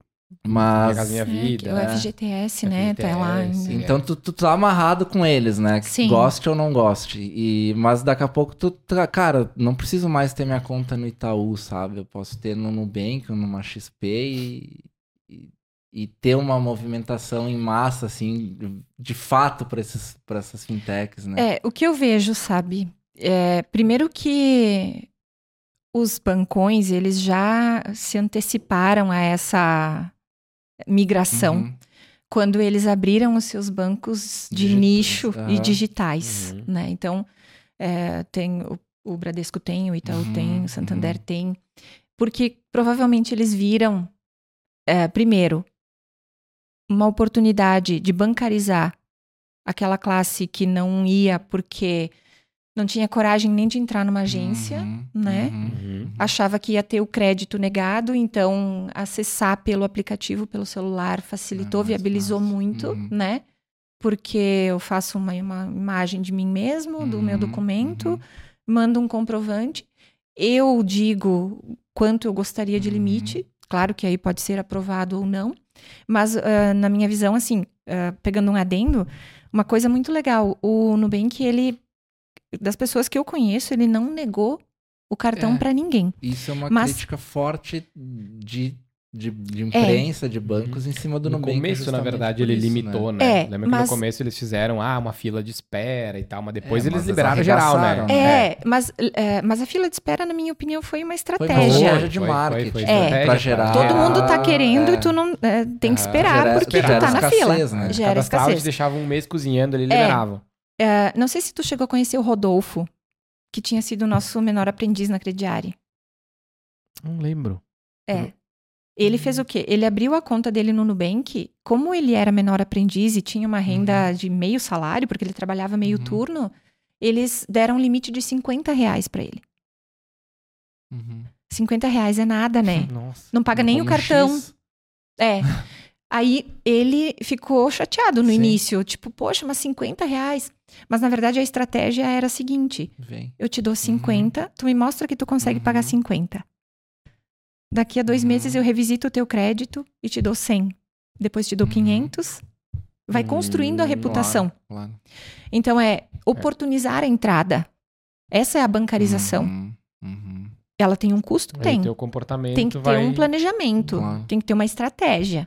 Mas. Minha É, Vida. o né? FGTS, né? Tá lá FGTS, ainda. Então tu, tu tá amarrado com eles, né? Sim. Goste ou não goste. E, mas daqui a pouco tu, tá- cara, não preciso mais ter minha conta no Itaú, sabe? Eu posso ter no Nubank ou numa XP e, e, e ter uma movimentação em massa, assim, de, fato para essas fintechs, né? É, o que eu vejo, sabe? É, primeiro que os bancões, eles já se anteciparam a essa migração. Uhum. quando eles abriram os seus bancos de nicho e aham. digitais, Uhum. né? Então, é, tem o, o Bradesco tem, o Itaú Uhum, tem, o Santander uhum. tem, porque provavelmente eles viram, é, primeiro, uma oportunidade de bancarizar aquela classe que não ia porque não tinha coragem nem de entrar numa agência, Uhum, né? uhum. Uhum. achava que ia ter o crédito negado, então acessar pelo aplicativo, pelo celular, facilitou, Ah, viabilizou fácil. muito, Uhum. né? Porque eu faço uma, uma imagem de mim mesmo, do meu Uhum, documento, uhum. mando um comprovante. Eu digo quanto eu gostaria de Uhum. limite, claro que aí pode ser aprovado ou não, mas ah, na minha visão, assim, ah, pegando um adendo, uma coisa muito legal, o Nubank, ele, das pessoas que eu conheço, ele não negou o cartão É. para ninguém. Isso é uma Mas- crítica forte de, de, de imprensa, de bancos em cima do No Nubank. começo, na verdade, ele isso, limitou, né? né? É, Lembra mas- que no começo eles fizeram ah, uma fila de espera e tal, mas depois É, eles mas liberaram eles geral, né? né? É, mas, é, mas a fila de espera, na minha opinião, foi uma Foi uma estratégia. estratégia de Foi, foi, marketing. foi É. estratégia Pra gerar- Todo mundo tá querendo é. e tu não é, tem que esperar gera- porque tu tá na fila. né? Gera escassez. deixava um mês cozinhando, ele É. liberava. É, não sei se tu chegou a conhecer o Rodolfo, que tinha sido o nosso menor aprendiz na Crediária. Não lembro. É. Ele fez o quê? Ele abriu a conta dele no Nubank. Como ele era menor aprendiz e tinha uma renda de meio salário, porque ele trabalhava meio Uhum. turno, eles deram um limite de 50 reais pra ele. Uhum. 50 reais é nada, né? Nossa. Não paga nem o cartão. X, É. Aí ele ficou chateado no Sim. início, tipo, poxa, mas 50 reais. Mas na verdade a estratégia era a seguinte: Vem. eu te dou 50, tu me mostra que tu consegue Uhum. pagar 50. Daqui a dois Uhum. meses eu revisito o teu crédito e te dou 100. Depois te dou Uhum. 500. Vai construindo a reputação. Claro. Então é oportunizar a entrada. Essa é a bancarização. Uhum, uhum. Ela tem um custo? Tem. Tem que ter um planejamento, Claro. tem que ter uma estratégia.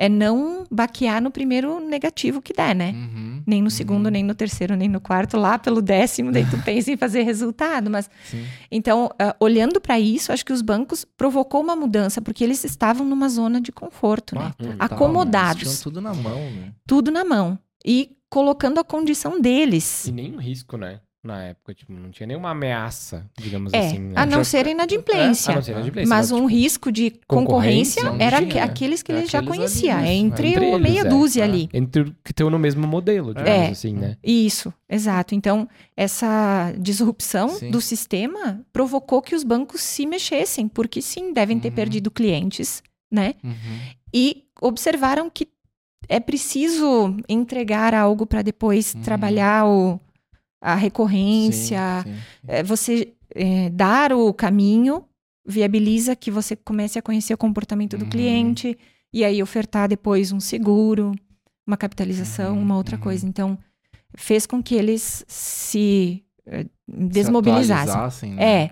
É não baquear no primeiro negativo que der, né? Uhum, Nem no uhum. segundo, nem no terceiro, nem no quarto, lá pelo décimo, daí tu pensa em fazer resultado. Mas Sim. então, ah, olhando para isso, acho que os bancos provocou uma mudança, porque eles estavam numa zona de conforto, né? Ah, total, Acomodados. Tinham tudo na mão, né? Tudo na mão. E colocando a condição deles. E nenhum risco, né? Na época, tipo, não tinha nenhuma ameaça, digamos É, assim. né? a não Tinha- ser inadimplência. A não ser inadimplência, Mas um tipo, risco de concorrência, concorrência era tinha, aque- né? aqueles que É ele já conhecia, ali, isso, entre, entre o meia é, dúzia é. ali. Entre o que estão no mesmo modelo, digamos É. assim, né? Isso, exato. Então, essa disrupção Sim. do sistema provocou que os bancos se mexessem, porque sim, devem ter Uhum. perdido clientes, né? Uhum. E observaram que é preciso entregar algo para depois Uhum. trabalhar o, a recorrência. Sim, sim. É, você é, dar o caminho viabiliza que você comece a conhecer o comportamento do Uhum. cliente e aí ofertar depois um seguro, uma capitalização, Uhum, uma outra uhum. coisa. Então, fez com que eles se eh, Se desmobilizassem. atualizassem, né? É.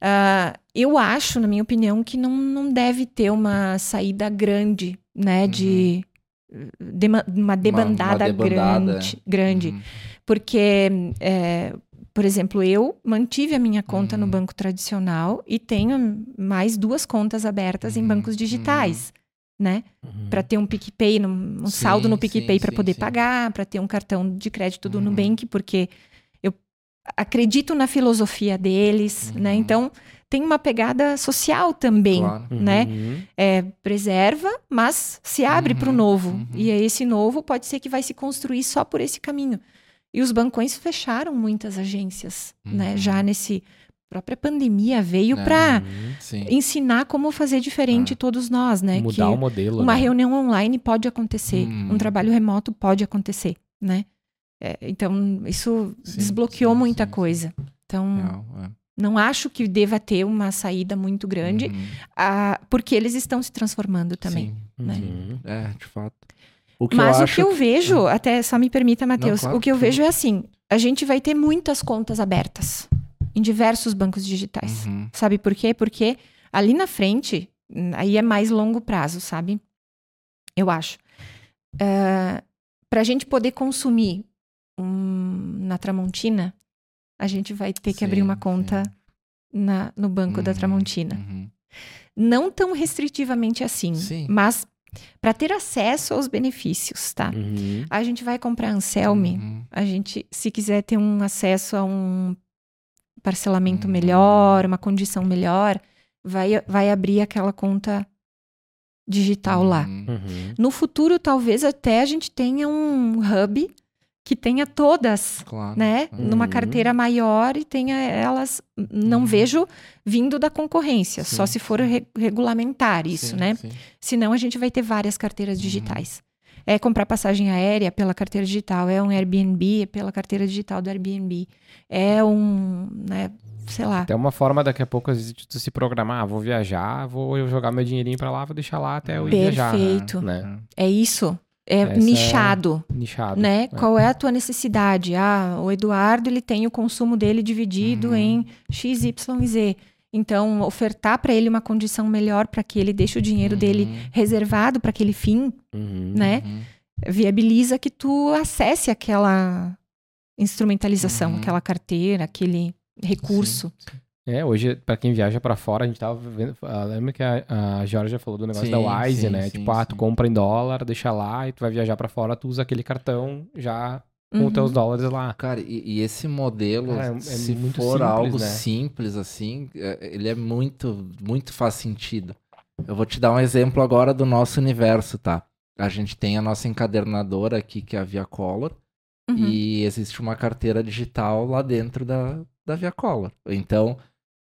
Ah, eu acho, na minha opinião, que não, não deve ter uma saída grande, né? De dema- uma debandada, debandada, grande. grande. Uhum. Porque, é, por exemplo, eu mantive a minha conta no Uhum. banco tradicional e tenho mais duas contas abertas em Uhum, bancos digitais, né? Uhum. Para ter um PicPay, um Sim, saldo no PicPay para poder sim. pagar, para ter um cartão de crédito do Uhum. Nubank, porque eu acredito na filosofia deles, né? Uhum. Então, tem uma pegada social também. Claro. né? Uhum. É, preserva, mas se abre para o Uhum, novo. uhum. E esse novo pode ser que vai se construir só por esse caminho. E os bancões fecharam muitas agências, né? Uhum. Já nesse própria pandemia veio para Uhum. Sim. ensinar como fazer diferente Ah. todos nós, né? Mudar que o modelo. uma né? reunião online pode acontecer, Uhum. um trabalho remoto pode acontecer, né? É, então, isso Sim, desbloqueou sim, muita sim, sim. coisa. Então, Real, é. não acho que deva ter uma saída muito grande, Uhum. ah, porque eles estão se transformando também. Sim, né? Uhum. É, de fato. O que Mas eu o que eu vejo, até só me permita, Matheus, claro, o que eu vejo é assim: a gente vai ter muitas contas abertas em diversos bancos digitais. Uhum. Sabe por quê? Porque ali na frente, hum, aí é mais longo prazo, sabe? Eu acho. Para a gente poder consumir hum, na Tramontina, a gente vai ter que abrir Sim, uma conta na, no banco da Uhum, Tramontina. uhum. Não tão restritivamente assim, Sim. mas para ter acesso aos benefícios, tá? Uhum. A gente vai comprar Anselme, Uhum. a gente, se quiser ter um acesso a um parcelamento Uhum. melhor, uma condição melhor, vai, vai abrir aquela conta digital lá. Uhum. Uhum. No futuro, talvez até a gente tenha um hub que tenha todas, Claro. né? Uhum. Numa carteira maior e tenha elas. Não Uhum. vejo vindo da concorrência, só Sim, se for re- regulamentar isso, Sim, né? sim. Senão a gente vai ter várias Uhum. carteiras digitais. É comprar passagem aérea pela carteira digital, é um Airbnb pela carteira digital do Airbnb, é um, né, sei lá. Até uma forma daqui a pouco, às vezes, de tu se programar, ah, vou viajar, vou jogar meu dinheirinho pra lá, vou deixar lá até eu ir viajar. Perfeito. Né? É isso. É é- nichado, Nichado. né? É. Qual é a tua necessidade? Ah, o Eduardo, ele tem o consumo dele dividido Uhum. em X, Y e Z. Então, ofertar para ele uma condição melhor para que ele deixe o dinheiro dele Uhum. reservado para aquele fim, Uhum. né? Uhum. viabiliza que tu acesse aquela instrumentalização, Uhum. aquela carteira, aquele recurso. Sim, sim. É, hoje, pra quem viaja pra fora, a gente tava vendo. ah, Lembra que a, a Georgia falou do negócio Sim, da Wise, sim, né? sim, tipo, ah, tu compra em dólar, deixa lá e tu vai viajar pra fora, tu usa aquele cartão já com Uhum. os teus dólares lá. Cara, e, e esse modelo, Cara, é- é se muito for simples, algo né? simples assim, é- ele é muito, muito faz sentido. Eu vou te dar um exemplo agora do nosso universo, tá? A gente tem a nossa encadernadora aqui, que é a Via Color, Uhum. e existe uma carteira digital lá dentro da, da Via Color. Então,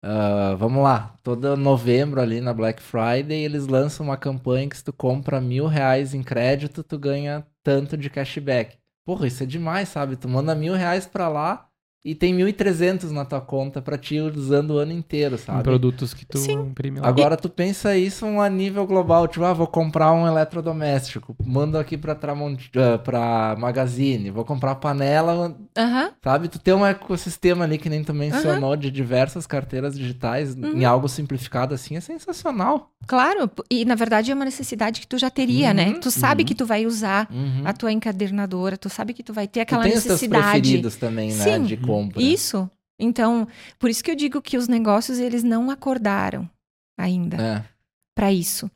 ah, vamos lá, todo novembro ali na Black Friday, eles lançam uma campanha que se tu compra mil reais em crédito, tu ganha tanto de cashback. Porra, isso é demais, sabe? Tu manda mil reais pra lá e tem mil e trezentos na tua conta pra ti usando o ano inteiro, Em sabe? produtos que tu Sim. imprime lá. Agora tu pensa isso a nível global, tipo, ah, vou comprar um eletrodoméstico, mando aqui pra, Tramont... ah, pra Magazine, vou comprar panela, Aham. sabe? Tu tem um ecossistema ali que nem tu mencionou de diversas carteiras digitais Uhum. em algo simplificado assim, é sensacional. Claro, e na verdade é uma necessidade que tu já teria, Uhum, né? Tu sabe uhum. que tu vai usar Uhum. a tua encadernadora, tu sabe que tu vai ter Tu aquela tem os teus necessidade. preferidos também, né, Sim. de compra. Isso. Então, por isso que eu digo que os negócios eles não acordaram ainda É. para isso,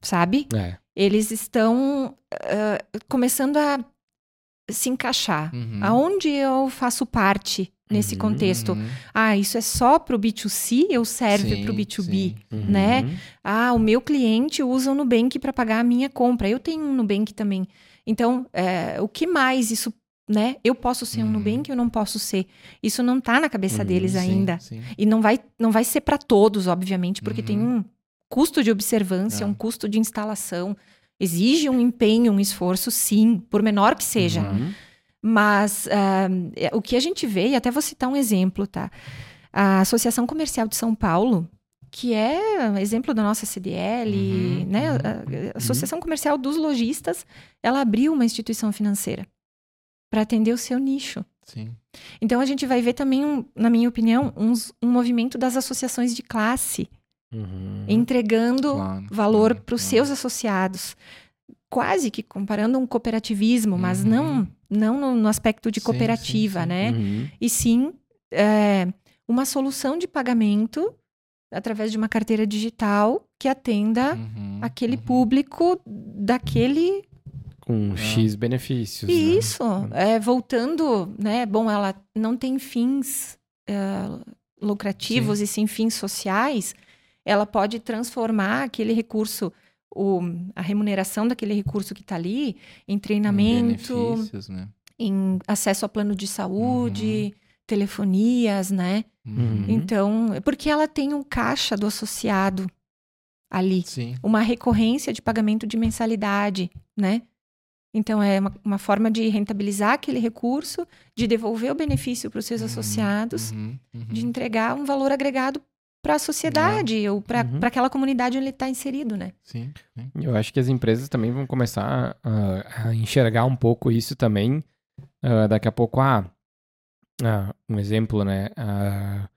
sabe? É. Eles estão ah, começando a se encaixar. Uhum. Aonde eu faço parte nesse Uhum, contexto? Uhum. Ah, isso é só para o B2C ou serve para o B2B? sim. Uhum. né? Ah, o meu cliente usa o Nubank para pagar a minha compra. Eu tenho um Nubank também. Então, é, o que mais isso, né? Eu posso ser um Uhum. Nubank ou não posso ser? Isso não tá na cabeça Uhum, deles Sim, ainda. sim. E não vai, não vai ser para todos, obviamente, porque tem Uhum. um custo de observância, É. um custo de instalação. Exige um empenho, um esforço, sim, por menor que seja. Uhum. Mas é, o que a gente vê, e até vou citar um exemplo, tá? A Associação Comercial de São Paulo, que é exemplo da nossa CDL, Uhum, né? uhum, a Associação Comercial dos Lojistas, ela abriu uma instituição financeira para atender o seu nicho. Sim. Então a gente vai ver também, um- na minha opinião, uns- um movimento das associações de classe Uhum. entregando Claro, valor claro, para os claro. seus associados. Quase que comparando um cooperativismo, mas Uhum. não, não no, no aspecto de cooperativa, sim, sim. né? Uhum. E sim é, uma solução de pagamento através de uma carteira digital que atenda Uhum, aquele uhum. público daquele Com É. X benefícios. né? isso é, voltando né bom ela não tem fins é, lucrativos e sim fins sociais ela pode transformar aquele recurso o, a remuneração daquele recurso que está ali em Em treinamento benefícios, né? em acesso a plano de saúde, telefonias, né? Uhum. Então, porque ela tem um caixa do associado ali, Sim. uma recorrência de pagamento de mensalidade, né? Então, é uma, uma forma de rentabilizar aquele recurso, de devolver o benefício para os seus Uhum, associados, uhum, uhum. de entregar um valor agregado para a sociedade ou para Uhum. aquela comunidade onde ele está inserido, né? Sim, sim. Eu acho que as empresas também vão começar a, a enxergar um pouco isso também. Ah, daqui a pouco, ah, ah, um exemplo, né? Ah,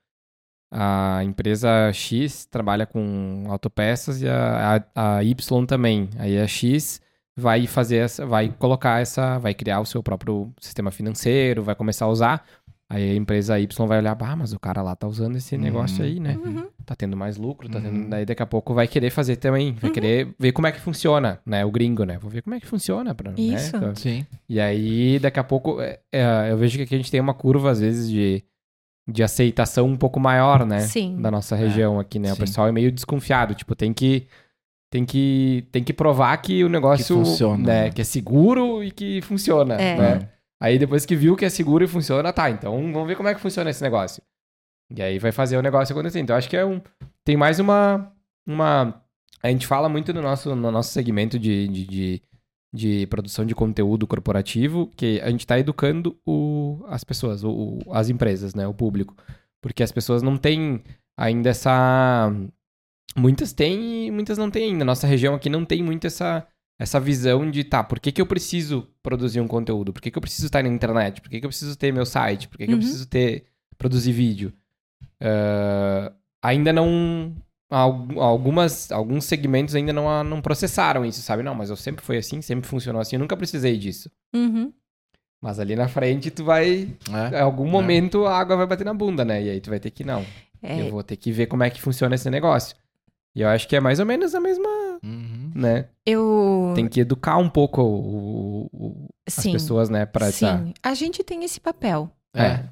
a empresa X trabalha com autopeças e a, a, a Y também. Aí a X vai fazer essa, vai colocar essa, vai criar o seu próprio sistema financeiro, vai começar a usar. Aí a empresa Y vai olhar, ah, mas o cara lá tá usando esse negócio Uhum. aí, né? Uhum. tá tendo mais lucro, tá tendo. Uhum. Daí daqui a pouco vai querer fazer também, vai querer ver como é que funciona, né? O gringo, né? Vou ver como é que funciona. Pra, Isso. Né? Sim. E aí, daqui a pouco, é, é, eu vejo que aqui a gente tem uma curva, às vezes, de, de aceitação um pouco maior, né? Sim. Da nossa região aqui, né? O sim. pessoal é meio desconfiado, tipo, tem que. Tem que, tem que provar que o negócio funciona, né, né? que é seguro e que funciona. É. Né? Aí depois que viu que é seguro e funciona, tá, então vamos ver como é que funciona esse negócio. E aí vai fazer o negócio acontecer. Então acho que é um. Tem mais uma. uma a gente fala muito no nosso, no nosso segmento de, de, de, de produção de conteúdo corporativo, que a gente está educando o, as pessoas, o- as empresas, né? O público. Porque as pessoas não têm ainda essa. Muitas têm e muitas não têm ainda. Nossa região aqui não tem muito essa, essa visão de, tá, por que, que eu preciso produzir um conteúdo? Por que, que eu preciso estar na internet? Por que, que eu preciso ter meu site? Por que, que eu Uhum. preciso ter produzir vídeo? Ah, ainda não. al- Algumas, alguns segmentos ainda não, não processaram isso, sabe? Não, mas eu sempre fui assim, sempre funcionou assim, eu nunca precisei disso. Uhum. Mas ali na frente tu vai. Em É. algum momento a água vai bater na bunda, né? E aí tu vai ter que, não. É, Eu vou ter que ver como é que funciona esse negócio. E eu acho que é mais ou menos a mesma, Uhum. né? eu. Tem que educar um pouco o- o- as pessoas, né? Pra sim. essa. A gente tem esse papel, É.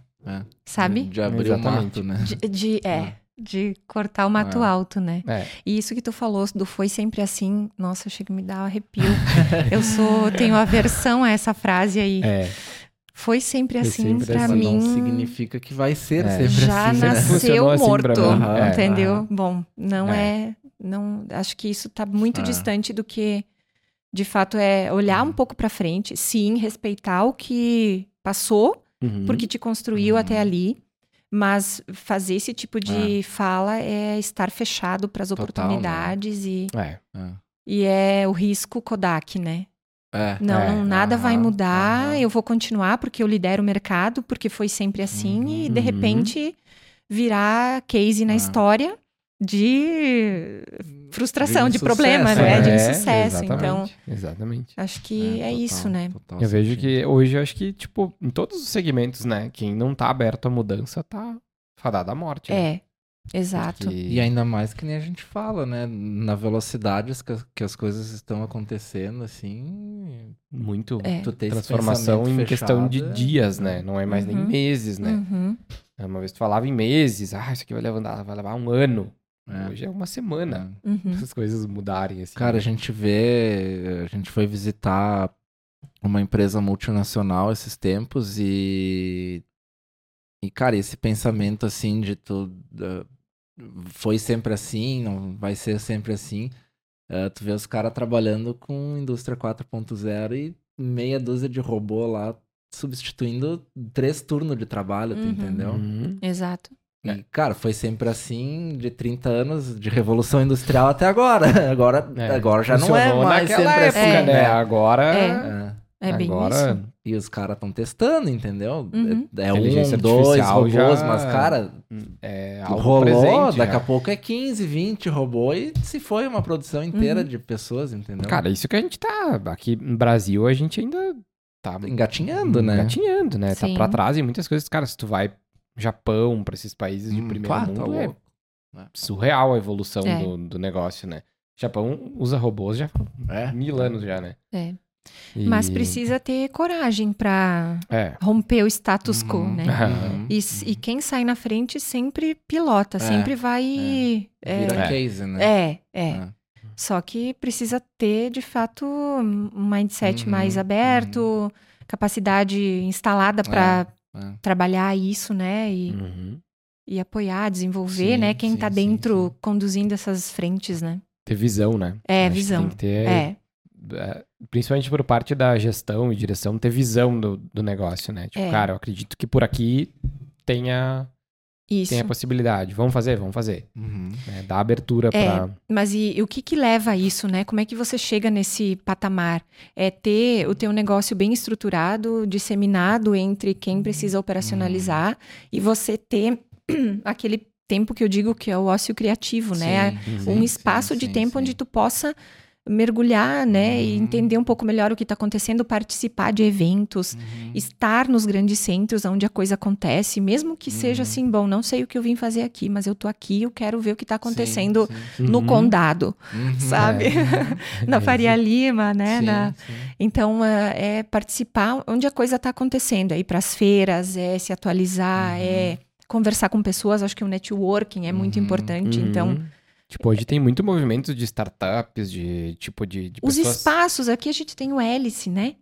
sabe? De abrir o Exatamente. mato, né? De, de- é, de cortar o mato É. alto, né? É. E isso que tu falou do foi sempre assim, nossa, chega a me dar um arrepio. eu sou, tenho aversão a essa frase aí. É. Foi sempre Foi assim sempre pra assim. Mim. não significa que vai ser É. sempre já assim, né? nasceu assim morto. É. entendeu? Bom, não É. é. não, acho que isso tá muito É. distante do que de fato é olhar um pouco pra frente, sim, respeitar o que passou, Uhum. porque te construiu Uhum. até ali. Mas fazer esse tipo de fala é estar fechado para as né? oportunidades e, É. e é o risco Kodak, né? É. Não, É, não, nada vai aham, mudar, aham. eu vou continuar porque eu lidero o mercado, porque foi sempre assim, e de Uhum. repente virar case na Ah. história de frustração, De de, problema, né? né? De É, insucesso. Então, exatamente, Exatamente. acho que é, total, isso, né? total Eu vejo que hoje, eu acho que, tipo, em todos os segmentos, né? Quem não tá aberto à mudança tá fadado à morte. né? É, exato. Porque- E ainda mais que nem a gente fala, né? Na velocidade que as, que as coisas estão acontecendo, assim. Muito É. Tu ter esse transformação em pensamento questão de fechado é- dias, né? Não é mais nem Uhum. meses, né? Uhum. Uma vez tu falava em meses, ah, isso aqui vai levar, vai levar um ano. É. Hoje é uma semana. É. Uhum. Essas coisas mudarem, assim. Cara, a gente vê. A gente foi visitar uma empresa multinacional esses tempos e. E, cara, esse pensamento assim de tu. da- foi sempre assim, não vai ser sempre assim. eh, tu vê os caras trabalhando com indústria 4.0 e meia dúzia de robô lá substituindo três turnos de trabalho, tu Uhum. entendeu? Uhum. Exato. E, cara, foi sempre assim, de 30 anos de revolução industrial até agora. Agora, É, agora já não é funcionou mais sempre época, assim, né? né? Agora... É. É bem agora... isso. E os caras estão testando, entendeu? Uhum. É um, Inteligência dois robôs, já- mas, cara, É algo rolou, presente, daqui já. a pouco é 15, 20 robôs e se foi uma produção inteira Uhum. de pessoas, entendeu? Cara, isso que a gente tá... Aqui no Brasil, a gente ainda tá... engatinhando, né? Engatinhando, né? Tá Sim. pra trás em muitas coisas. Cara, se tu vai Japão, pra esses países de Hum, primeiro pá, tá mundo, é louco. surreal a evolução É. do, do negócio, né? Japão usa robôs já há É. mil anos já, né? É. E- Mas precisa ter coragem pra É. romper o status quo, Uhum. né? Uhum. E, e quem sai na frente sempre pilota, É, sempre vai. É, Vira É. case, né? é, é. É. Só que precisa ter, de fato, um mindset Uhum, mais aberto, capacidade instalada É. pra É. trabalhar isso, né? E, Uhum. e apoiar, desenvolver, Sim, né? Quem sim, tá sim, dentro sim. conduzindo essas frentes, né? Ter visão, né? É, Acho que visão. Tem que ter, É, é, principalmente por parte da gestão e direção, ter visão do, do negócio, né? Tipo, É. cara, eu acredito que por aqui tenha, isso. tenha possibilidade. Vamos fazer? Vamos fazer. Uhum. né? Dá abertura É. pra... Mas e, e o que que leva a isso, né? Como é que você chega nesse patamar? É ter o teu negócio bem estruturado, disseminado entre quem precisa operacionalizar e você ter aquele tempo que eu digo que é o ócio criativo, né? Sim, Um sim, espaço sim, de sim, tempo sim. onde tu possa mergulhar, né, e Uhum. entender um pouco melhor o que está acontecendo, participar de eventos, Uhum. estar nos grandes centros onde a coisa acontece, mesmo que seja Uhum. assim, bom, não sei o que eu vim fazer aqui, mas eu tô aqui, eu quero ver o que está acontecendo Sim, sim. no Uhum. condado, Uhum. sabe? na Faria Lima, né? Sim, na- sim. Então, é, é participar onde a coisa está acontecendo, é ir para as feiras, é se atualizar, Uhum. é conversar com pessoas, acho que o networking é muito Uhum. importante, então... Uhum. Tipo, hoje tem muito movimento de startups, de tipo de, de Os pessoas... espaços, aqui a gente tem o Hélice, né?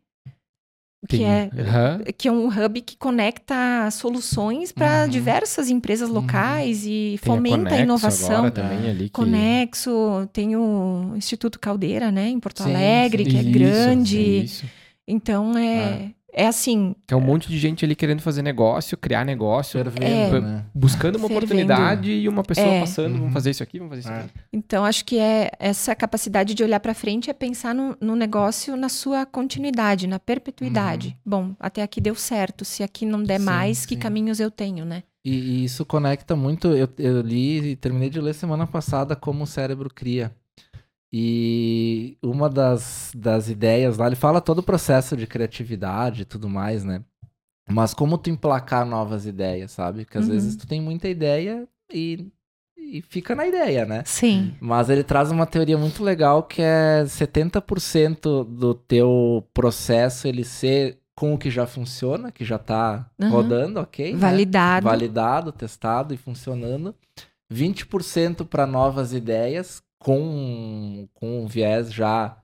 Que Tem- é, Aham. que é um hub que conecta soluções para Uhum. diversas empresas locais e Tem a fomenta a, Conexo inovação. também ali que... Conexo, tem o Instituto Caldeira, né, em Porto Sim, Alegre, sim. que é Isso, grande. isso. Então é, é assim, Que é um monte de gente ali querendo fazer negócio, criar negócio, Fervendo, É. né? buscando uma Fervendo. oportunidade e uma pessoa É. passando, Uhum. vamos fazer isso aqui, vamos fazer isso É. aqui. então acho que é essa capacidade de olhar para frente é pensar no, no negócio na sua continuidade, na perpetuidade. Bom, até aqui deu certo. Se aqui não der Uhum. Sim, mais, que sim. caminhos eu tenho, né? E, e isso conecta muito. Eu, eu li e terminei de ler semana passada como o cérebro cria. E uma das, das ideias lá, ele fala todo o processo de criatividade e tudo mais, né? Mas como tu emplacar novas ideias, sabe? Porque às Uhum. vezes tu tem muita ideia e, e fica na ideia, né? Sim. Mas ele traz uma teoria muito legal que é 70% do teu processo ele ser com o que já funciona, que já tá Uhum. rodando, ok? né? Validado. validado, testado e funcionando. 20% para novas ideias com, com um viés já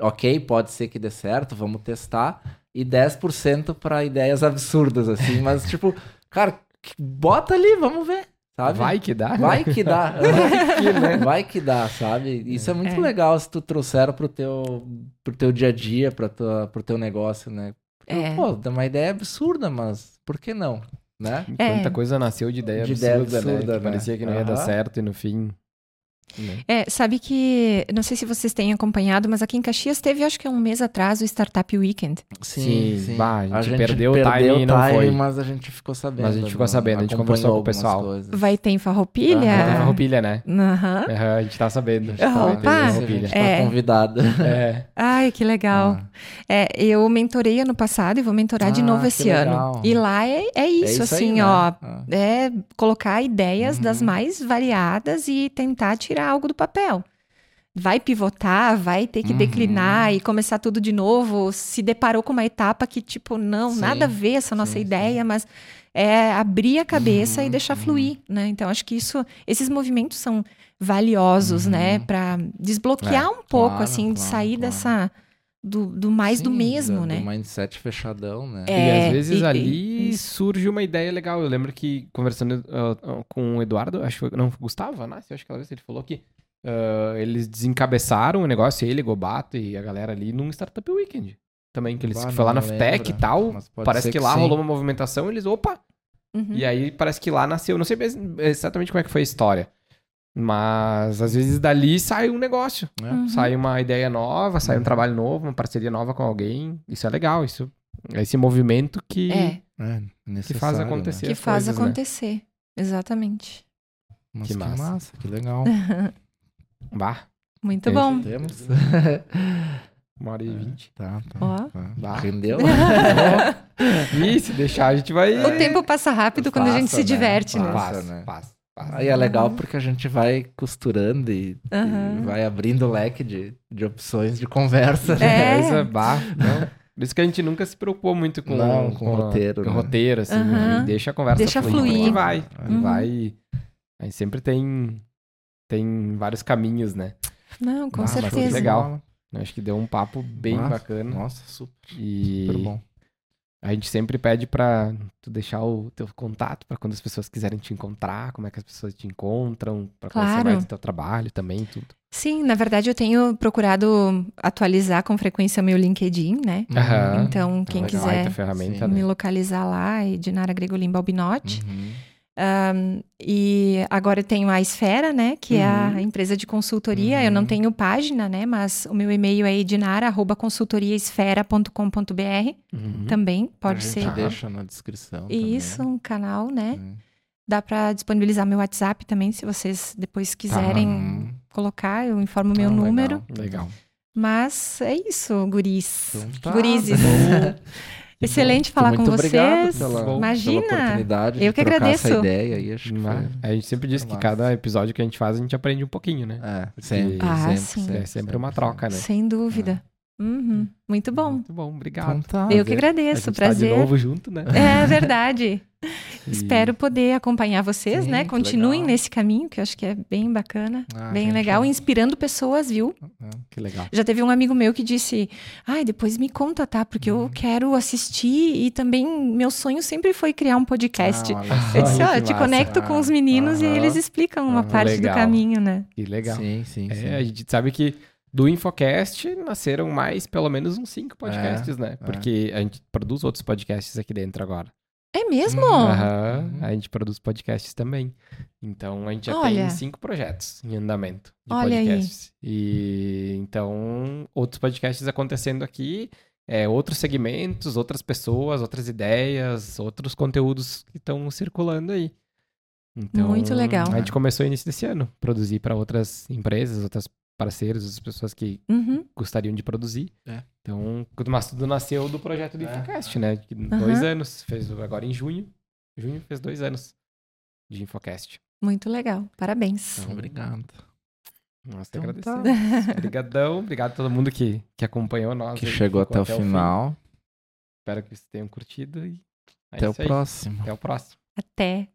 ok, pode ser que dê certo, vamos testar. E 10% para ideias absurdas, assim, mas tipo, cara, bota ali, vamos ver, sabe? Vai que dá. né? Vai que dá. Vai que, né? Vai que dá, sabe? Isso é muito É. legal se tu trouxer pro teu, pro teu dia a dia, pra tua, pro teu negócio, né? Porque, É. Pô, dá uma ideia absurda, mas por que não? Né? Quanta É. coisa nasceu de ideia De absurda, ideia né? absurda, Que né? parecia que não ia dar Aham. certo e no fim... né? É, sabe que, não sei se vocês têm acompanhado, mas aqui em Caxias teve, acho que há um mês atrás, o Startup Weekend. Sim, bah, a gente perdeu o timing perdeu e não foi. mas a gente ficou sabendo. Mas a gente ficou né? sabendo, a gente conversou com o pessoal. coisas. Vai ter em Farroupilha? Aham. Teve a roupilha, né? Aham. Aham, a gente tá sabendo. Tá, Opa! Teve a a gente tá É. convidado. É. Ai, que legal. Ah. É, eu mentorei ano passado e vou mentorar de Ah, novo que esse ano. legal. E lá é, é isso, isso aí, assim, né? ó. Ah. É colocar ideias Uhum. das mais variadas e tentar tirar algo do papel. Vai pivotar, vai ter que Uhum. declinar e começar tudo de novo. Se deparou com uma etapa que, tipo, não, Sim, nada a ver essa nossa sim, ideia, mas é abrir a cabeça e Uhum, deixar uhum. fluir, né? Então, acho que isso, esses movimentos são valiosos, Uhum. né? Para desbloquear É, um pouco, claro, assim, de claro, sair claro. dessa. Do, do mais do Sim, mesmo, do- né? Do mindset fechadão, né? E É, às vezes e- ali e- surge uma ideia legal. Eu lembro que conversando ah, com o Eduardo, acho que foi, não, Gustavo Anassi, acho que aquela vez ele falou que ah, eles desencabeçaram o negócio, ele, Gobato e a galera ali num Startup Weekend. Também, que eles Bah, foi lá na lembro, e tal. Parece que que lá sim. rolou uma movimentação, eles, opa! Uhum. E aí parece que lá nasceu. Não sei exatamente como é que foi a história. Mas às vezes dali sai um negócio. É. Uhum. Sai uma ideia nova, sai um Uhum. trabalho novo, uma parceria nova com alguém. Isso é legal. Isso é esse movimento que, É, É, que faz né? acontecer. que as faz coisas, né? acontecer. Exatamente. Mas Que que, massa. massa. que legal. Bah, Muito É, bom. Temos. uma hora e vinte. tá, tá. Ó. tá. Bah. Rendeu? Ih, se deixar, a gente vai. O tempo passa rápido quando a gente Passa, se né? diverte, né? Passa. Passa, né? passa, passa. Aí é legal porque a gente vai costurando e, e Aham. vai abrindo o leque de, de opções de conversa. É. Essa, bah, não. Por isso que a gente nunca se preocupou muito com, Não, com a- roteiro, com né? roteiro, assim. Aham. e Deixa a conversa Deixa fluir. fluir. E vai. e Uhum. vai. Aí sempre tem, tem vários caminhos, né? Não, com Ah, mas certeza. legal. Acho que deu um papo bem Nossa, bacana. Nossa, super, E super bom. A gente sempre pede pra tu deixar o teu contato pra quando as pessoas quiserem te encontrar, como é que as pessoas te encontram, pra conhecer Claro. mais do teu trabalho também, tudo. Sim, na verdade eu tenho procurado atualizar com frequência meu LinkedIn, né? Aham. Então, quem Legal, quiser Sim. me né? localizar lá, é Dinara Gregolin Balbinotti. Uhum. Um, e agora eu tenho a Esfera, né? Que é Uhum. a empresa de consultoria. Eu não Uhum. tenho página, né? Mas o meu e-mail é edinara.consultoriaesfera.com.br Uhum. também, pode a ser. gente deixa na descrição. Isso, um canal, né? Dá para disponibilizar meu WhatsApp também, se vocês depois quiserem Uhum. colocar, eu informo o meu Ah, legal. número. Legal. Mas é isso, guris. Então tá, Gurizes. Excelente falar Muito com obrigado vocês. Pela, pela Imagina. oportunidade Eu de que trocar agradeço. essa ideia aí. Acho que Mas foi... A gente sempre diz que massa. cada episódio que a gente faz, a gente aprende um pouquinho, né? É, sempre, Ah, sempre, sim. sempre, é sempre uma troca, né? Sem dúvida. Uhum. Muito bom. Muito bom, obrigado. Então tá. Eu que A agradeço, gente tá de prazer. novo junto, né? É verdade. E- Espero poder acompanhar vocês, Sim, né? Continuem legal. nesse caminho, que eu acho que é bem bacana, Ah, bem gente, legal, é- inspirando pessoas, viu? Que legal. Já teve um amigo meu que disse: Ai, depois me conta, tá? Porque Uhum. eu quero assistir e também meu sonho sempre foi criar um podcast. Ah, eu disse: Ó, te massa. conecto com os meninos e eles explicam uma parte Legal. do caminho, né? Que legal. Sim, sim, sim. É, a gente sabe que do Infocast nasceram mais, pelo menos uns cinco podcasts, né? é. Porque a gente produz outros podcasts aqui dentro agora. É mesmo? Uhum. Aham, Uhum. a gente produz podcasts também. Então a gente já Olha. tem cinco projetos em andamento de Olha aí. podcasts. E então, outros podcasts acontecendo aqui, é, outros segmentos, outras pessoas, outras ideias, outros conteúdos que estão circulando aí. Então, Muito legal. A gente começou no início desse ano, produzir para outras empresas, outras parceiros, outras pessoas que Uhum. gostariam de produzir. É. Então, tudo- mas tudo nasceu do projeto do É. Infocast, né? Dois anos. Fez agora em junho. Junho fez dois anos de Infocast. Muito legal. Parabéns. Então, obrigado. Nós te Então agradecemos. tá. Obrigadão. Obrigado a todo mundo que, que acompanhou nós. Que chegou ficou até o fim. final. Espero que vocês tenham curtido. E é Até o aí. próximo. Até o próximo. Até.